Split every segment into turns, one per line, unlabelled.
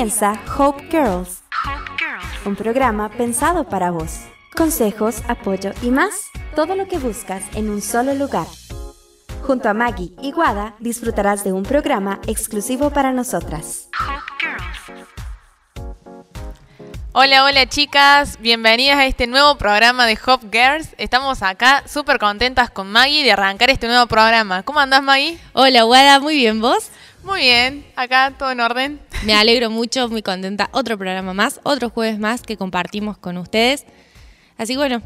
comienza Hope Girls, un programa pensado para vos. Consejos, apoyo y más, todo lo que buscas en un solo lugar. Junto a Maggie y Guada disfrutarás de un programa exclusivo para nosotras.
Hola, hola chicas, bienvenidas a este nuevo programa de Hop Girls. Estamos acá súper contentas con Maggie de arrancar este nuevo programa. ¿Cómo andás Maggie?
Hola, Guada, muy bien, ¿vos?
Muy bien, acá todo en orden.
Me alegro mucho, muy contenta. Otro programa más, otro jueves más que compartimos con ustedes. Así que bueno,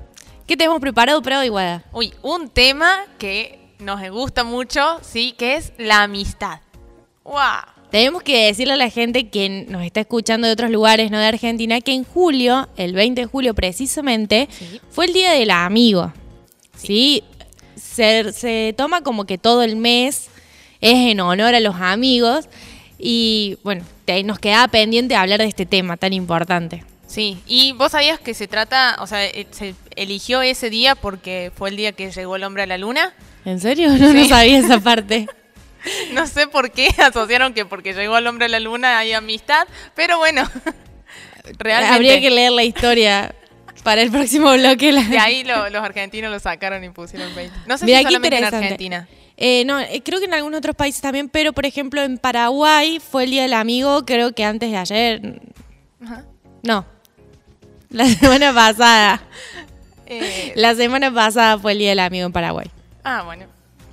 ¿qué tenemos preparado para hoy, Guada?
Uy, un tema que nos gusta mucho, sí, que es la amistad. ¡Wow!
Tenemos que decirle a la gente que nos está escuchando de otros lugares, no de Argentina, que en julio, el 20 de julio precisamente,
Sí.
fue el Día del Amigo. ¿Sí? Se, se toma como que todo el mes es en honor a los amigos y bueno, te- nos queda pendiente hablar de este tema tan importante.
Sí, y vos sabías que se trata, o sea, eh, se eligió ese día porque fue el día que llegó el hombre a la luna.
¿En serio? No, no
Sí.
sabía esa parte.
No sé por qué asociaron que porque llegó el hombre a la luna hay amistad, pero bueno, realmente
Habría que leer la historia para el próximo bloque.
de ahí lo- los argentinos lo sacaron y pusieron 20. No sé
Mira,
si solamente en. Argentina.
Eh, no, eh, creo que en algunos otros países también, pero por ejemplo en Paraguay fue el Día del Amigo, creo que antes de ayer.
Ajá.
No. La semana pasada.
Eh,
La semana pasada fue el Día del Amigo en Paraguay.
ah, bueno.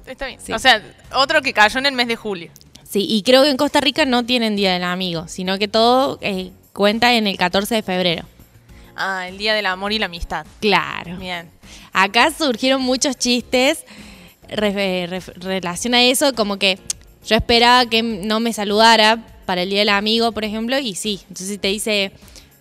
Está bien.
Sí.
O sea, otro que cayó en el mes de julio.
Sí, y creo que en Costa Rica no tienen Día del Amigo, sino que todo eh, cuenta en el 14 de febrero.
Ah, el día del amor y la amistad.
Claro.
Bien.
Acá surgieron muchos chistes re- re- relación a eso, como que yo esperaba que no me saludara para el Día del Amigo, por ejemplo, y sí. Entonces te dice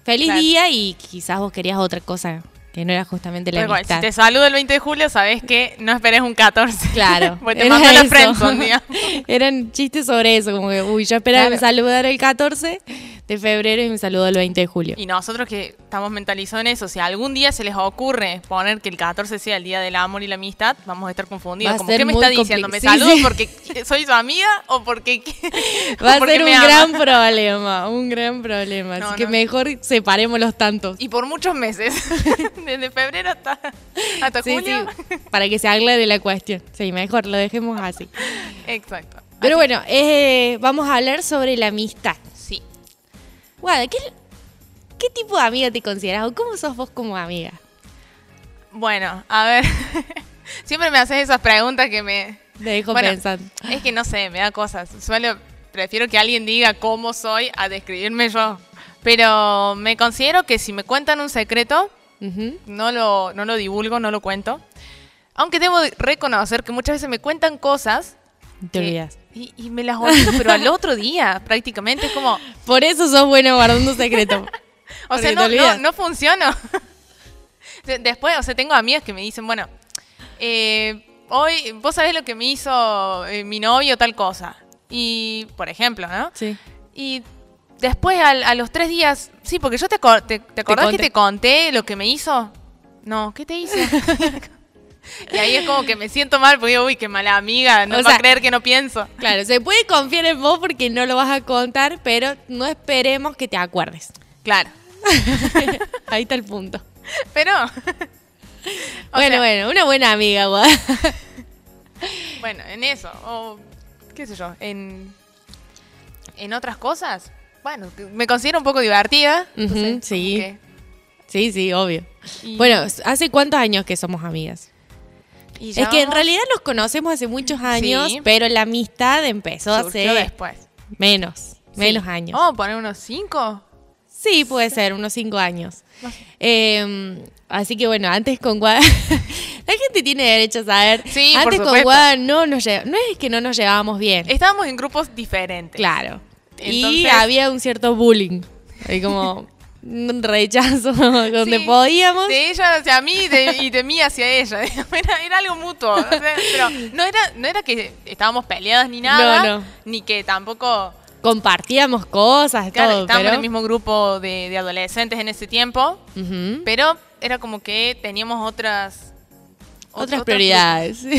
feliz
Claro.
día y quizás vos querías otra cosa que no era justamente la
Pero igual, si te saludo el 20 de julio, sabes que no esperes un 14.
Claro.
Porque te la
eso.
friendzone.
Eran chistes sobre eso, como que, uy, yo esperaba que me
Claro.
saludara el 14 de febrero y me saludó el 20 de julio.
Y nosotros que estamos mentalizados en eso, si algún día se les ocurre poner que el 14 sea el día del amor y la amistad, vamos a estar confundidos.
Va a
Como, ¿qué me está diciendo? ¿Me
sí,
saludo
sí.
porque soy su amiga o porque,
Va a
porque
ser un
ama?
gran problema, un gran problema.
No,
Así que mejor separemos los tantos.
Y por muchos meses, desde febrero hasta, hasta
Sí,
julio.
sí, para que se aclare la cuestión. Sí, mejor lo dejemos así.
Exacto.
Pero
Así-
bueno, eh, vamos a hablar sobre la amistad. Guada, ¿qué, ¿qué tipo de amiga te consideras o cómo sos vos como amiga?
Bueno, a ver. Siempre me haces esas preguntas que me...
Te dejo
Bueno,
pensando.
Es que no sé, me da cosas. Suelo, prefiero que alguien diga cómo soy a describirme yo. Pero me considero que si me cuentan un secreto, no lo, no lo divulgo, no lo cuento. Aunque debo de reconocer que muchas veces me cuentan cosas
Te olvidas.
Y, y me las olvido, pero al otro día prácticamente es como,
Por eso sos bueno guardando secreto.
o sea, no, no, no funciona. De- Después, o sea, tengo amigas que me dicen, bueno, eh, hoy vos sabés lo que me hizo eh, mi novio tal cosa. Y, por ejemplo, ¿no?
Sí.
Y después al- a, los tres días, sí, porque yo te, te, te acordás que te conté lo que me hizo. No, ¿qué te hizo? y ahí es como que me siento mal porque digo, uy, qué mala amiga, no
O
va
sea-
a creer que no pienso.
Claro, se puede confiar en vos porque no lo vas a contar, pero no esperemos que te acuerdes.
Claro,
Ahí está el punto.
pero...
bueno,
sea,
bueno, una buena amiga.
Bueno, en eso, o qué sé yo, en, en otras cosas, bueno, me considero un poco divertida. Entonces,
sí.
que-
Sí, sí, obvio.
y-
Bueno, ¿hace cuántos años que somos amigas?
Y
Es que en realidad nos conocemos hace muchos años,
Sí.
pero la amistad empezó hace
después.
menos, menos años.
A poner unos cinco.
Sí, puede ser, unos cinco años. Eh, así que bueno, antes con Guada, la gente tiene derecho a saber.
Sí, por
antes con. Guada no nos lle- no es que no nos llevábamos bien,
Estábamos en grupos diferentes.
claro. y había un cierto bullying, hay como un rechazo donde
Sí,
podíamos.
De ella hacia mí y de, y de mí hacia ella. Era, era algo mutuo. o sea, pero no era, no era que estábamos peleadas ni nada.
No, no.
Ni que tampoco.
Compartíamos cosas,
Claro,
todo,
estábamos
pero...
en el mismo grupo de, de adolescentes en ese tiempo. Pero era como que teníamos otras. Ot-
Otras prioridades.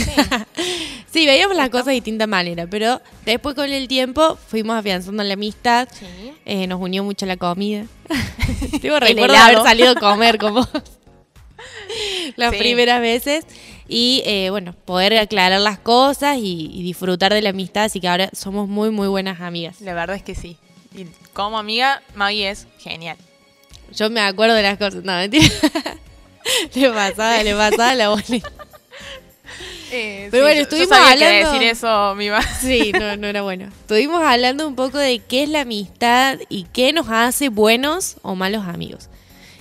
Sí. veíamos las cosas de distinta manera, pero después con el tiempo fuimos afianzando la amistad.
Sí.
Eh, nos unió mucho la comida. Tengo recuerdo de haber salido a comer con vos las
Sí.
primeras veces. Y eh, bueno, poder aclarar las cosas y, y disfrutar de la amistad. Así que ahora somos muy, muy buenas amigas.
La verdad es que sí. Y como amiga, Maggie es genial.
Yo me acuerdo de las cosas. No, mentira. le pasaba, le pasaba la bolita.
Eh,
Pero bueno, estuvimos
yo sabía que
hablando-
decir eso, mi
Sí, no, no era bueno. Estuvimos hablando un poco de qué es la amistad y qué nos hace buenos o malos amigos.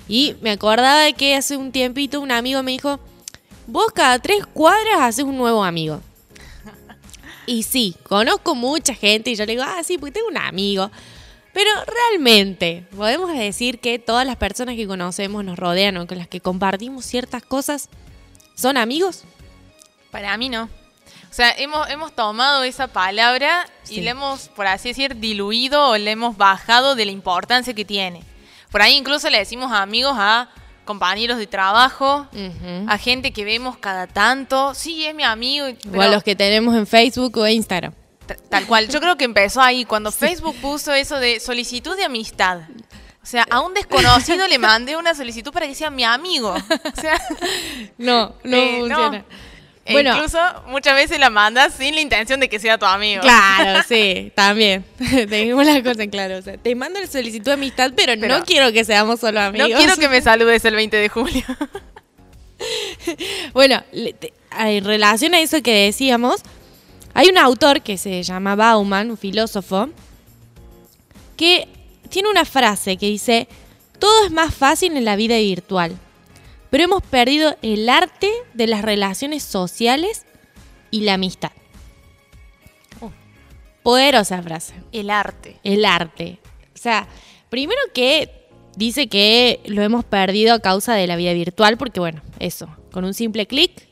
Y me acordaba de que hace un tiempito un amigo me dijo, vos cada tres cuadras haces un nuevo amigo. Y sí, conozco mucha gente y yo le digo, ah, sí, porque tengo un amigo. Pero realmente, podemos decir que todas las personas que conocemos, nos rodean o con las que compartimos ciertas cosas, ¿son amigos?
Para mí no. O sea, hemos, hemos tomado esa palabra y le hemos, por así decir, diluido o le hemos bajado de la importancia que tiene. Por ahí incluso le decimos amigos a compañeros de trabajo, a gente que vemos cada tanto. Sí, es mi amigo.
O a los que tenemos en Facebook o Instagram.
Tal cual. Yo creo que empezó ahí, cuando Facebook puso eso de solicitud de amistad. O sea, a un desconocido le mandé una solicitud para que sea mi amigo. O sea,
No, no
Eh, no.
funciona.
E
Bueno.
incluso muchas veces la mandas sin la intención de que sea tu amigo.
Claro, sí, también. Tenemos las cosas en claro. O sea, te mando la solicitud de amistad, pero,
Pero-
no quiero que seamos solo
No
amigos.
quiero que me saludes el 20 de julio.
Bueno, en relación a eso que decíamos, hay un autor que se llama Bauman, un filósofo, que tiene una frase que dice, todo es más fácil en la vida virtual, pero hemos perdido el arte de las relaciones sociales y la amistad.
Oh.
Poderosa frase.
El arte.
El arte. O sea, primero que dice que lo hemos perdido a causa de la vida virtual, porque bueno, eso, con un simple clic,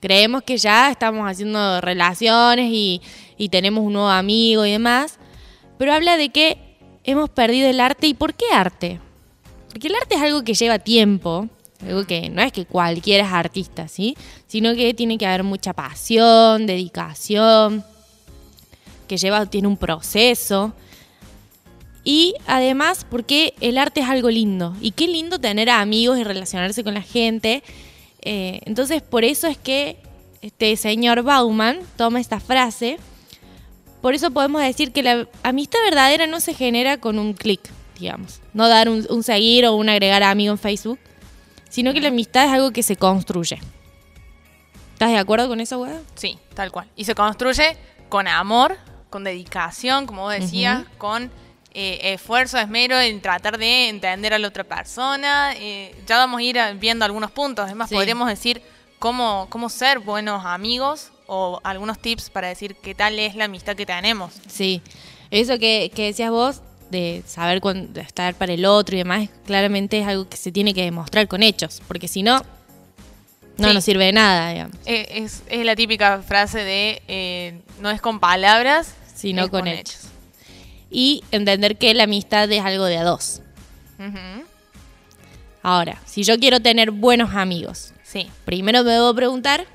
creemos que ya estamos haciendo relaciones y, y tenemos un nuevo amigo y demás, pero habla de que hemos perdido el arte. ¿Y por qué arte? Porque el arte es algo que lleva tiempo, algo que no es que cualquiera es artista, ¿sí? Sino que tiene que haber mucha pasión, dedicación, que lleva, tiene un proceso. Y además, porque el arte es algo lindo. Y qué lindo tener amigos y relacionarse con la gente. Eh, entonces, por eso es que este señor Bauman toma esta frase. Por eso podemos decir que la amistad verdadera no se genera con un clic, digamos. No dar un, un seguir o un agregar a amigo en Facebook. Sino que la amistad es algo que se construye. ¿Estás de acuerdo con eso, weá?
Sí, tal cual. Y se construye con amor, con dedicación, como vos decías, con eh, esfuerzo, esmero en tratar de entender a la otra persona. Eh, ya vamos a ir viendo algunos puntos. Además,
Sí.
podríamos decir cómo, cómo ser buenos amigos o algunos tips para decir qué tal es la amistad que tenemos.
Sí, eso que, que decías vos, de saber cuándo estar para el otro y demás, claramente es algo que se tiene que demostrar con hechos, porque si no, no
Sí.
nos sirve de nada, digamos,
Eh, es, es la típica frase de eh, no es con palabras,
sino
es
con, hechos. Y entender que la amistad es algo de a dos. Ahora, si yo quiero tener buenos amigos,
Sí,
primero me debo preguntar,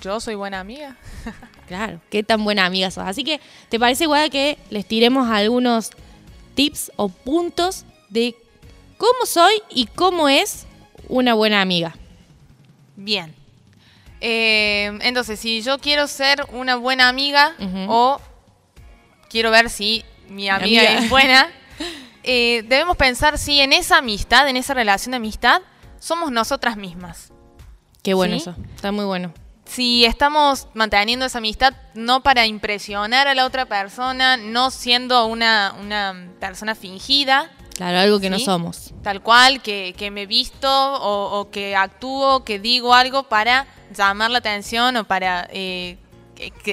yo soy buena amiga.
claro, qué tan buena amiga sos. Así que, ¿te parece, Guada, que les tiremos algunos tips o puntos de cómo soy y cómo es una buena amiga?
Bien. Eh, entonces, si yo quiero ser una buena amiga o quiero ver si mi amiga,
amiga.
es buena, eh, debemos pensar si en esa amistad, en esa relación de amistad, somos nosotras mismas.
Qué bueno
¿Sí?
eso, está muy bueno.
Si estamos manteniendo esa amistad no para impresionar a la otra persona, no siendo una, una persona fingida,
Claro, algo que no somos.
Tal cual, que, que me visto o, o que actúo, que digo algo para llamar la atención o para eh,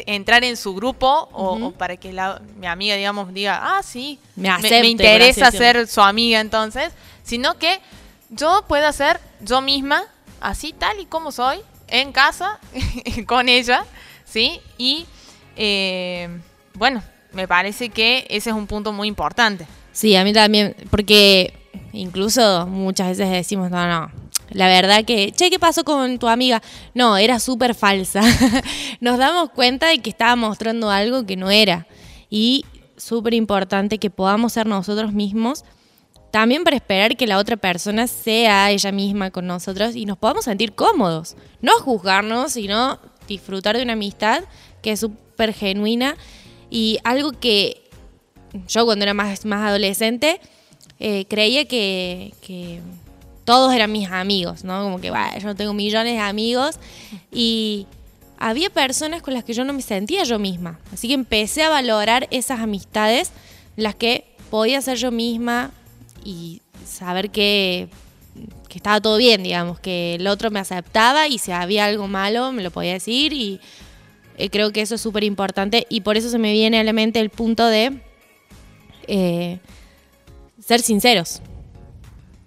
entrar en su grupo o, para que la- mi amiga, digamos, diga, ah, sí,
Me acepte, por
interesa ser su amiga entonces, sino que yo pueda ser yo misma, así tal y como soy, en casa, con ella, ¿sí? Y eh, bueno, me parece que ese es un punto muy importante.
Sí, a mí también, porque incluso muchas veces decimos, no, no, la verdad que, che, ¿qué pasó con tu amiga? No, era súper falsa. Nos damos cuenta de que estaba mostrando algo que no era. Y súper importante que podamos ser nosotros mismos, también para esperar que la otra persona sea ella misma con nosotros y nos podamos sentir cómodos. No juzgarnos, sino disfrutar de una amistad que es súper genuina y algo que yo cuando era más, más adolescente eh, creía que, que todos eran mis amigos, ¿no? Como que, "Bah, yo tengo millones de amigos y había personas con las que yo no me sentía yo misma. Así que empecé a valorar esas amistades, las que podía ser yo misma y saber que, que estaba todo bien, digamos, que el otro me aceptaba y si había algo malo me lo podía decir y eh, creo que eso es súper importante y por eso se me viene a la mente el punto de eh, ser sinceros.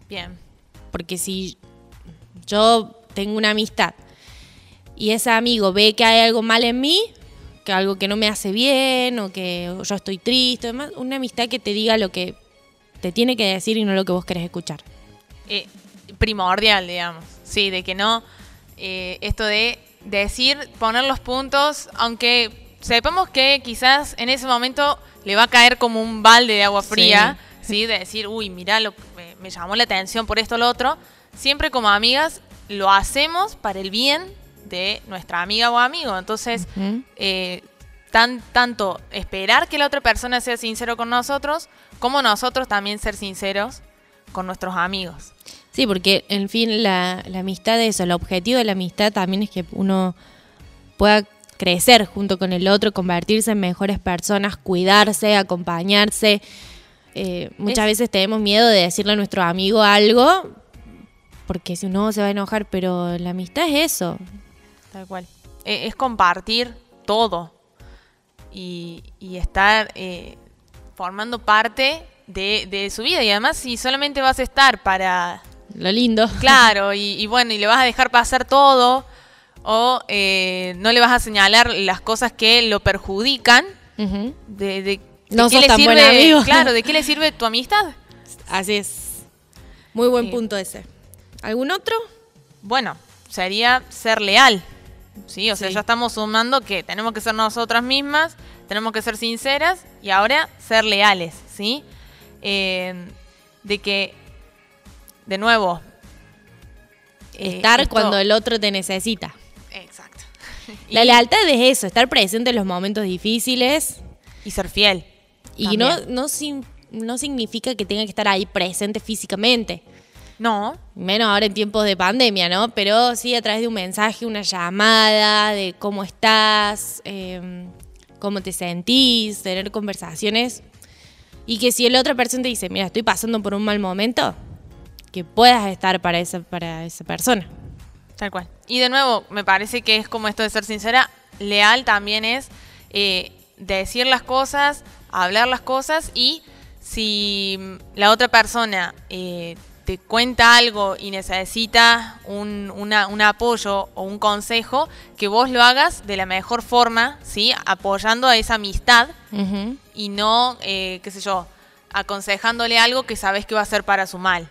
Bien.
Porque si yo tengo una amistad y ese amigo ve que hay algo mal en mí, que algo que no me hace bien o que yo estoy triste, demás, una amistad que te diga lo que te tiene que decir y no lo que vos querés escuchar.
eh, primordial, digamos. Sí, de que no. eh, esto de decir, poner los puntos, aunque sepamos que quizás en ese momento le va a caer como un balde de agua fría, ¿sí? De decir, uy, mirá, lo, me, llamó la atención por esto o lo otro. Siempre como amigas lo hacemos para el bien de nuestra amiga o amigo. Entonces, eh, tan, tanto esperar que la otra persona sea sincero con nosotros, como nosotros también ser sinceros con nuestros amigos.
Sí, porque en fin la, la amistad es eso, el objetivo de la amistad también es que uno pueda crecer junto con el otro, convertirse en mejores personas, cuidarse, acompañarse. Eh, muchas
Es-
veces tenemos miedo de decirle a nuestro amigo algo, porque si no se va a enojar, pero la amistad es eso.
Tal cual. Eh, es compartir todo y, y estar eh, formando parte de, de su vida. Y además, si solamente vas a estar para
Lo lindo.
Claro, y, y bueno, y le vas a dejar pasar todo, o eh, no le vas a señalar las cosas que lo perjudican. De- de
No sos
le
tan
sirve,
buen amigo.
Claro, ¿de qué le sirve tu amistad?
Así es. Muy buen
Sí.
punto ese. ¿Algún otro?
Bueno, sería ser leal. Sí, o sea, ya estamos sumando que tenemos que ser nosotras mismas, tenemos que ser sinceras y ahora ser leales, ¿sí? Eh, de que, de nuevo, eh,
Estar
esto-
cuando el otro te necesita.
Exacto.
La
Y-
lealtad es eso, estar presente en los momentos difíciles
y ser fiel.
Y no, no, sin- no significa que tenga que estar ahí presente físicamente.
No,
Menos ahora en tiempos de pandemia, ¿no? Pero sí a través de un mensaje, una llamada, de cómo estás, eh, cómo te sentís, tener conversaciones. Y que si la otra persona te dice, mira, estoy pasando por un mal momento, que puedas estar para esa, para esa persona.
tal cual. Y de nuevo, me parece que es como esto de ser sincera. Leal también es eh, decir las cosas, hablar las cosas y si la otra persona eh, te cuenta algo y necesita un, una- un apoyo o un consejo, que vos lo hagas de la mejor forma, ¿sí? Apoyando a esa amistad y no, eh, qué sé yo, aconsejándole algo que sabes que va a ser para su mal.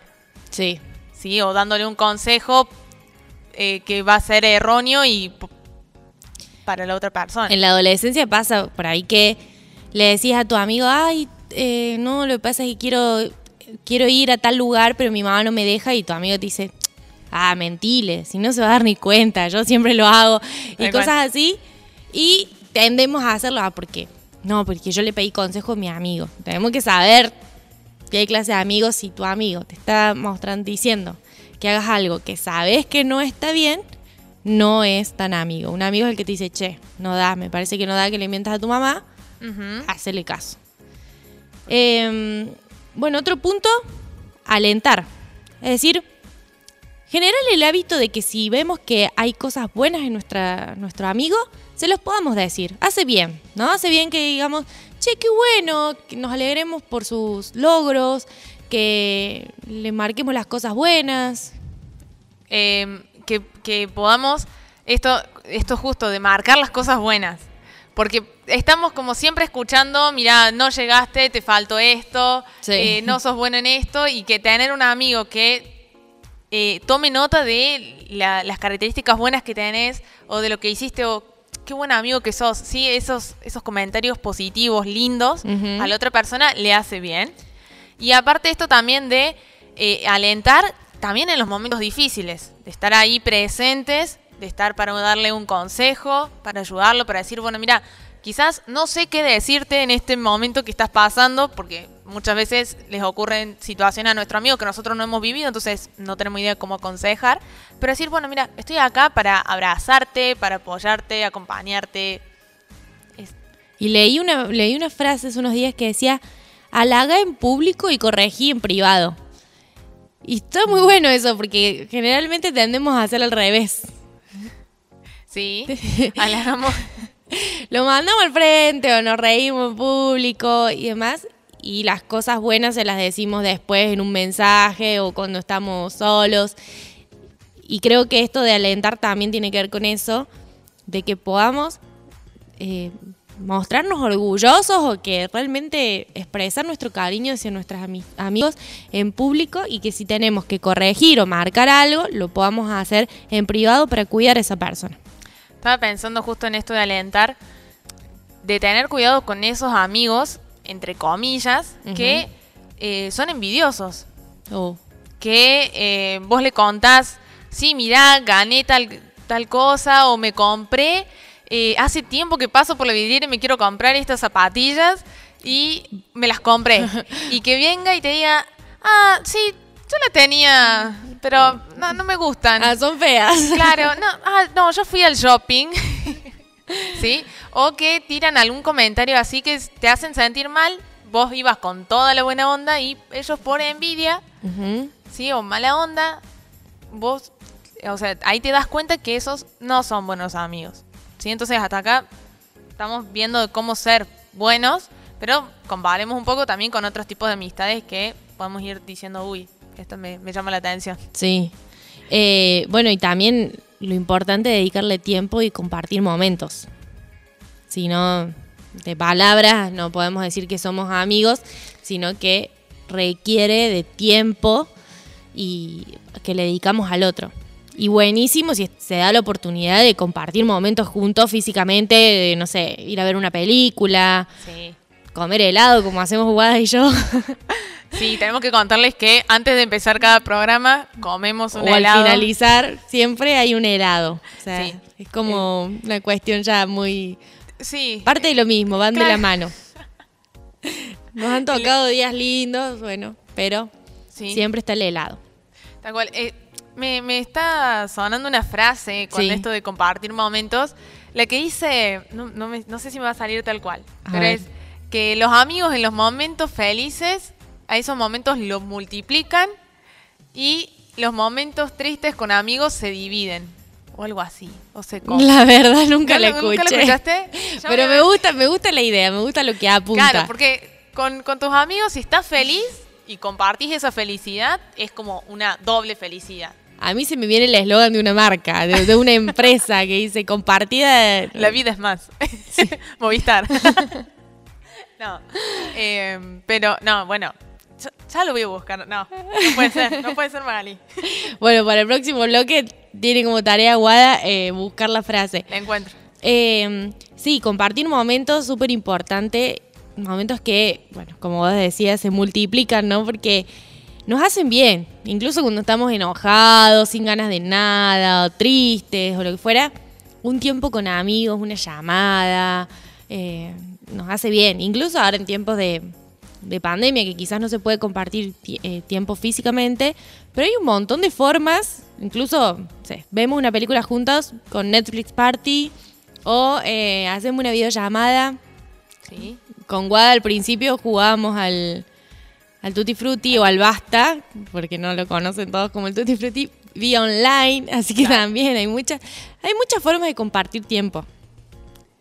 Sí.
¿sí? O dándole un consejo eh, que va a ser erróneo y para la otra persona.
En la adolescencia pasa por ahí que le decís a tu amigo, ay, eh, no, lo que pasa es que quiero, quiero ir a tal lugar, pero mi mamá no me deja y tu amigo te dice, ah, mentile, si no se va a dar ni cuenta, yo siempre lo hago. Y cosas así. Y tendemos a hacerlo, ah, ¿por qué? No, porque yo le pedí consejo a mi amigo. Tenemos que saber qué clase de amigos si tu amigo te está mostrando, diciendo que hagas algo que sabes que no está bien, no es tan amigo. Un amigo es el que te dice, che, no da, me parece que no da que le mientas a tu mamá, Hacele caso. Eh, bueno, otro punto, alentar. Es decir, generar el hábito de que si vemos que hay cosas buenas en nuestra, nuestro amigo, se los podamos decir. Hace bien, ¿no? Hace bien que digamos, che, qué bueno, que nos alegremos por sus logros, que le marquemos las cosas buenas.
Eh, que, que podamos, esto, esto justo, de marcar las cosas buenas. Porque estamos como siempre escuchando, mira, no llegaste, te faltó esto,
Sí.
eh, no sos bueno en esto, y que tener un amigo que eh, tome nota de la- las características buenas que tenés o de lo que hiciste o qué buen amigo que sos. Sí, esos, esos comentarios positivos, lindos, a la otra persona le hace bien. Y aparte esto también de eh, alentar también en los momentos difíciles, de estar ahí presentes, de estar para darle un consejo, para ayudarlo, para decir, bueno, mira, quizás no sé qué decirte en este momento que estás pasando, porque muchas veces les ocurren situaciones a nuestro amigo que nosotros no hemos vivido, entonces no tenemos idea de cómo aconsejar, pero decir, bueno, mira, estoy acá para abrazarte, para apoyarte, acompañarte.
Y leí una, leí una frase hace unos días que decía, halaga en público y corregí en privado. Y está muy bueno eso, porque generalmente tendemos a hacer al revés.
Sí, halagamos.
Lo mandamos al frente o nos reímos en público y demás. Y las cosas buenas se las decimos después en un mensaje o cuando estamos solos. Y creo que esto de alentar también tiene que ver con eso, de que podamos eh, mostrarnos orgullosos o que realmente expresar nuestro cariño hacia nuestros ami- amigos en público y que si tenemos que corregir o marcar algo, lo podamos hacer en privado para cuidar a esa persona.
Estaba pensando justo en esto de alentar, de tener cuidado con esos amigos, entre comillas, que eh, son envidiosos.
Oh.
Que eh, vos le contás, sí, mirá, gané tal, tal cosa o me compré, eh, hace tiempo que paso por la vidriera y me quiero comprar estas zapatillas y me las compré. y que venga y te diga, ah, sí, yo la tenía, pero no, no me gustan.
Ah, son feas.
Claro, no, ah, no, yo fui al shopping. ¿Sí? O que tiran algún comentario así que te hacen sentir mal. Vos ibas con toda la buena onda y ellos por envidia. ¿sí? O mala onda, vos, o sea, ahí te das cuenta que esos no son buenos amigos. ¿Sí? Entonces hasta acá estamos viendo cómo ser buenos, pero comparemos un poco también con otros tipos de amistades que podemos ir diciendo, uy, esto me, me llama la atención.
Sí. Eh, bueno, y también lo importante es dedicarle tiempo y compartir momentos. Si no, de palabras no podemos decir que somos amigos, sino que requiere de tiempo y que le dedicamos al otro. Y buenísimo si se da la oportunidad de compartir momentos juntos físicamente, de, no sé, ir a ver una película,
Sí.
comer helado como hacemos Guada y yo.
Sí, tenemos que contarles que antes de empezar cada programa comemos un
o al
helado.
finalizar siempre hay un helado. O sea,
Sí.
es como una cuestión ya muy...
Sí.
Parte de lo mismo, van de la mano. Nos han tocado días lindos, bueno, pero
Sí.
siempre está el helado.
Tal cual. Eh, me, me está sonando una frase con
Sí.
esto de compartir momentos. La que dice, no, no, me- no sé si me va a salir tal cual,
A
pero
ver.
es que los amigos en los momentos felices, a esos momentos los multiplican y los momentos tristes con amigos se dividen. O algo así. O se
La verdad nunca la
¿Nunca lo-
escuché.
¿Nunca lo escuchaste? Ya
Pero me gusta, me gusta la idea, me gusta lo que apunta.
Claro, porque con, con tus amigos, si estás feliz y compartís esa felicidad, es como una doble felicidad.
A mí se me viene el eslogan de una marca, de, de una empresa que dice compartida.
La vida es más. Movistar. no. eh, pero, no, bueno. Ya, lo voy a buscar. No, no puede ser. No puede ser Magali.
Bueno, para el próximo bloque tiene como tarea Guada eh, buscar la frase.
La encuentro.
Eh, sí, compartir momentos súper importante, momentos que, bueno, como vos decías, se multiplican, ¿no? Porque nos hacen bien, incluso cuando estamos enojados, sin ganas de nada, o tristes, o lo que fuera, un tiempo con amigos, una llamada, eh, nos hace bien, incluso ahora en tiempos de, de pandemia, que quizás no se puede compartir ti- eh, tiempo físicamente, pero hay un montón de formas, incluso sé, vemos una película juntos con Netflix Party o eh, hacemos una videollamada.
Sí.
Con Guada al principio jugábamos al, al Tutti Frutti o al Basta, porque no lo conocen todos como el Tutti Frutti, vía online, así que también hay muchas, hay muchas formas de compartir tiempo.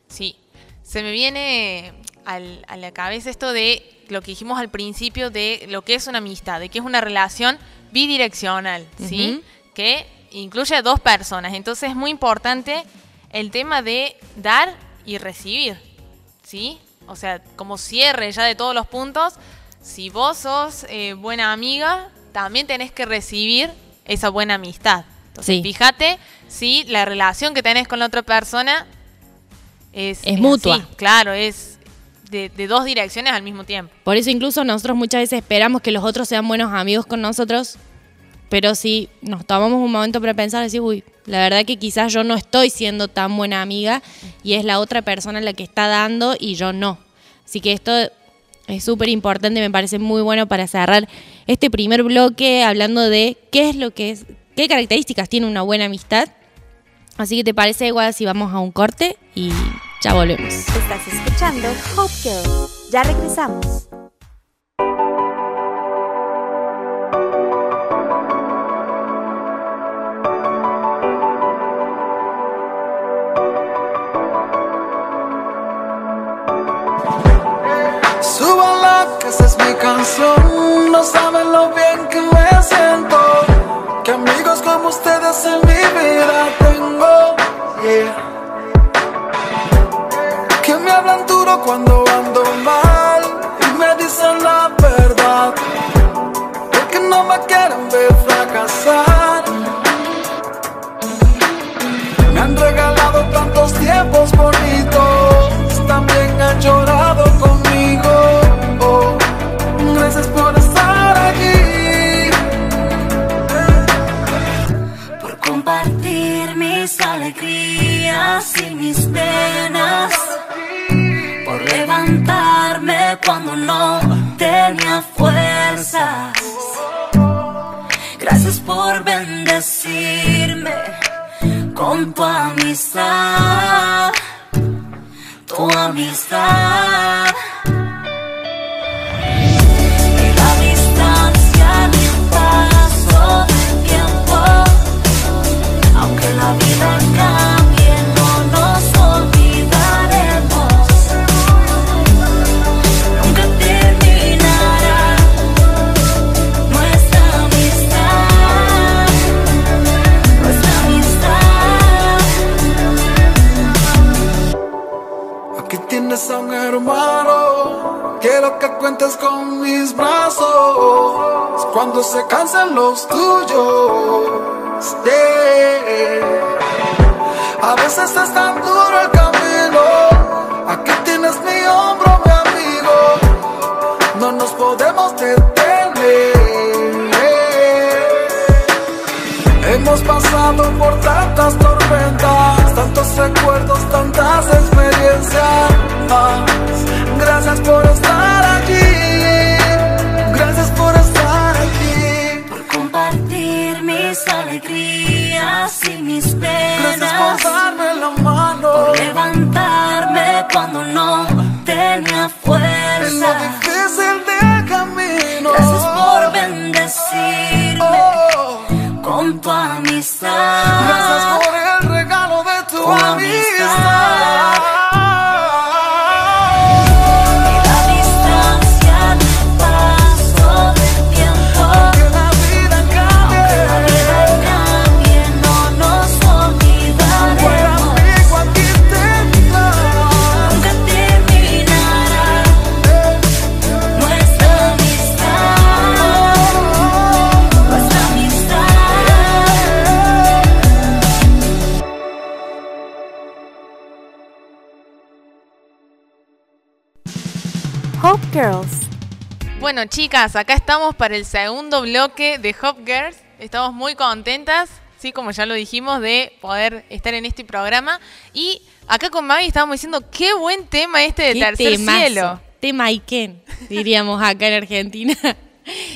Sí. Se me viene al- a la cabeza esto de lo que dijimos al principio de lo que es una amistad, de que es una relación bidireccional, ¿sí? Que incluye a dos personas. Entonces es muy importante el tema de dar y recibir, ¿sí? O sea, como cierre ya de todos los puntos, si vos sos eh, buena amiga, también tenés que recibir esa buena amistad. Entonces,
Sí.
fíjate si la relación que tenés con la otra persona es,
Es mutua.
así. Claro, es de, dos direcciones al mismo tiempo.
Por eso incluso nosotros muchas veces esperamos que los otros sean buenos amigos con nosotros, pero si nos tomamos un momento para pensar, decir, uy, la verdad que quizás yo no estoy siendo tan buena amiga y es la otra persona la que está dando y yo no. Así que esto es súper importante, me parece muy bueno para cerrar este primer bloque hablando de qué es lo que es, qué características tiene una buena amistad. Así que te parece igual si vamos a un corte y ya volvemos.
Estás escuchando Hope Girls. Ya regresamos.
Súbanla, que esa es mi canción. No saben lo bien que me siento. Que amigos como ustedes en mi vida tengo. Yeah. Cuando ando mal. Y me dicen la verdad. Porque no me quieren ver fracasar.
Cuando no tenía fuerzas. Gracias por bendecirme con tu amistad, tu amistad.
Con mis brazos cuando se cansen los tuyos. Yeah. A veces es tan duro el camino. Aquí tienes mi hombro, mi amigo. No nos podemos detener. Hemos pasado por tantas tormentas,
chicas, acá estamos para el segundo bloque de Hop Girls. Estamos muy contentas, sí, como ya lo dijimos, de poder estar en este programa. Y acá con Maggie estábamos diciendo qué buen tema este de Tercer
temazo.
Cielo.
Tema Iken, diríamos acá en Argentina.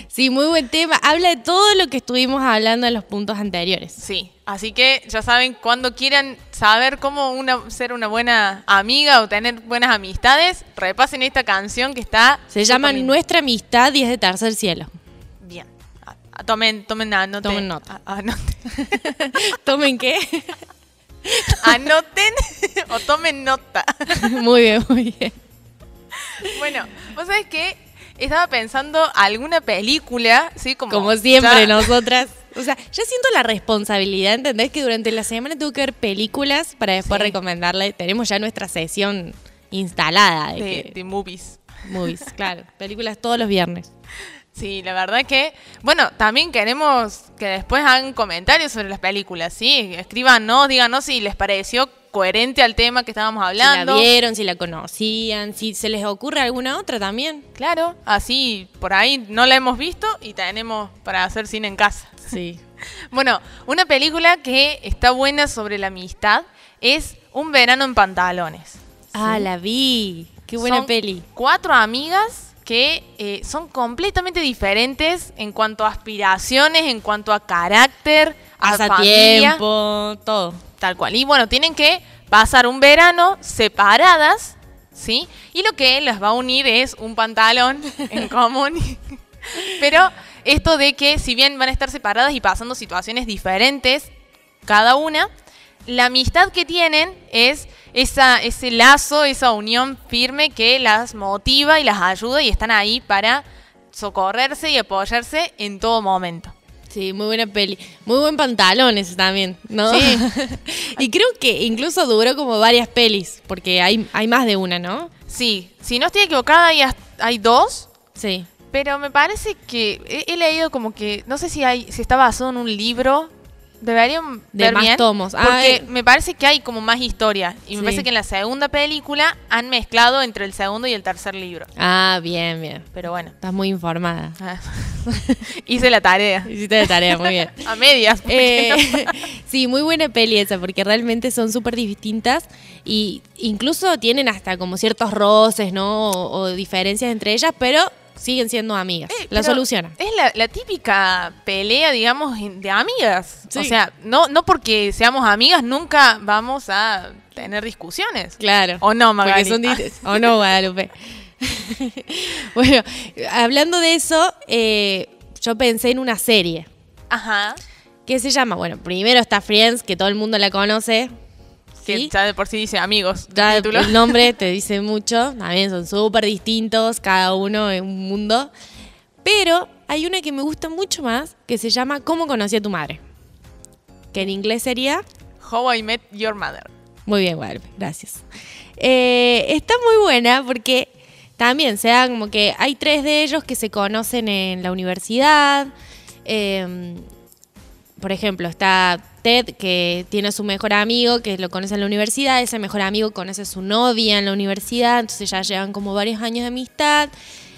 Sí, muy buen tema. Habla de todo lo que estuvimos hablando en los puntos anteriores.
Sí, así que ya saben, cuando quieran saber cómo una, ser una buena amiga o tener buenas amistades, repasen esta canción que está...
Se llama. Nuestra Amistad y es de Tercer Cielo.
Bien. Ah, ah, Tomen, tomen, anoten.
Tomen nota.
Ah, Anoten.
¿Tomen qué?
Anoten o tomen nota.
muy bien, muy bien.
Bueno, vos sabés que estaba pensando alguna película, ¿sí? Como,
Como siempre,
ya-
nosotras. O sea, ya siento la responsabilidad, ¿entendés? Que durante la semana tengo que ver películas para después
Sí.
recomendarle. Tenemos ya nuestra sesión instalada de,
De,
que-
de movies.
movies, claro. Películas todos los viernes.
Sí, la verdad que, bueno, también queremos que después hagan comentarios sobre las películas, ¿sí? Escríbanos, díganos si les pareció coherente al tema que estábamos
Si la
hablando.
vieron, si la conocían, si se les ocurre alguna otra también.
Claro, así por ahí no la hemos visto y tenemos para hacer cine en casa.
Sí.
Bueno, una película que está buena sobre la amistad es Un verano en pantalones.
Ah, la vi. Qué buena
Son
peli.
Cuatro amigas que eh, son completamente diferentes en cuanto a aspiraciones, en cuanto a carácter, a
Pasa
familia,
tiempo, todo.
Tal cual. Y bueno, tienen que pasar un verano separadas, ¿sí? Y lo que las va a unir es un pantalón en común. Pero esto de que si bien van a estar separadas y pasando situaciones diferentes cada una, la amistad que tienen es esa, ese lazo, esa unión firme que las motiva y las ayuda y están ahí para socorrerse y apoyarse en todo momento.
Sí, muy buena peli. Muy buen pantalón ese también, ¿no?
Sí.
y creo que incluso duró como varias pelis, porque hay, hay más de una, ¿no?
Sí, si no estoy equivocada, hay, hay dos,
Sí.
pero me parece que he, he leído como que, no sé si, hay, si está basado en un libro Deberían
De
ver
más
bien,
tomos. Ah,
Porque
eh.
me parece que hay como más historia. Y me parece que en la segunda película han mezclado entre el segundo y el tercer libro.
Ah, bien, bien.
Pero bueno.
Estás muy informada.
ah, Hice la tarea.
Hiciste la tarea, muy bien.
A medias.
Eh,
no-
sí, muy buena peli esa, porque realmente son súper distintas y incluso tienen hasta como ciertos roces, ¿no? O, o diferencias entre ellas, pero siguen siendo amigas.
Eh,
la
pero
solucionan.
Es la, la típica pelea, digamos, de amigas. O sea, no, no porque seamos amigas nunca vamos a tener discusiones.
Claro.
¿O no, Magali?
Son. O no, Guadalupe. bueno, hablando de eso, eh, yo pensé en una serie
Ajá.
que se llama, bueno, primero está Friends, que todo el mundo la conoce.
Que
¿sí?
ya de por sí dice amigos.
Ya
título.
el nombre te dice mucho, también son súper distintos, cada uno en un mundo. Pero hay una que me gusta mucho más, que se llama ¿Cómo conocí a tu madre? Que en inglés sería...
How I Met Your Mother.
Muy bien, Guadalupe, gracias. Eh, está muy buena porque también se da como que hay tres de ellos que se conocen en la universidad. Eh, por ejemplo, está Ted, que tiene a su mejor amigo, que lo conoce en la universidad. Ese mejor amigo conoce a su novia en la universidad, entonces ya llevan como varios años de amistad.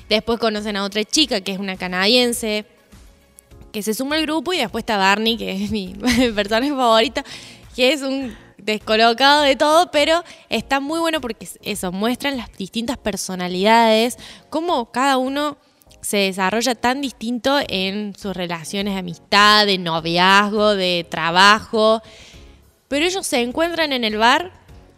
Después conocen a otra chica, que es una canadiense, que se suma al grupo. Y después está Barney, que es mi personaje favorita, que es un descolocado de todo, pero está muy bueno porque eso, muestran las distintas personalidades, cómo cada uno se desarrolla tan distinto en sus relaciones de amistad, de noviazgo, de trabajo. Pero ellos se encuentran en el bar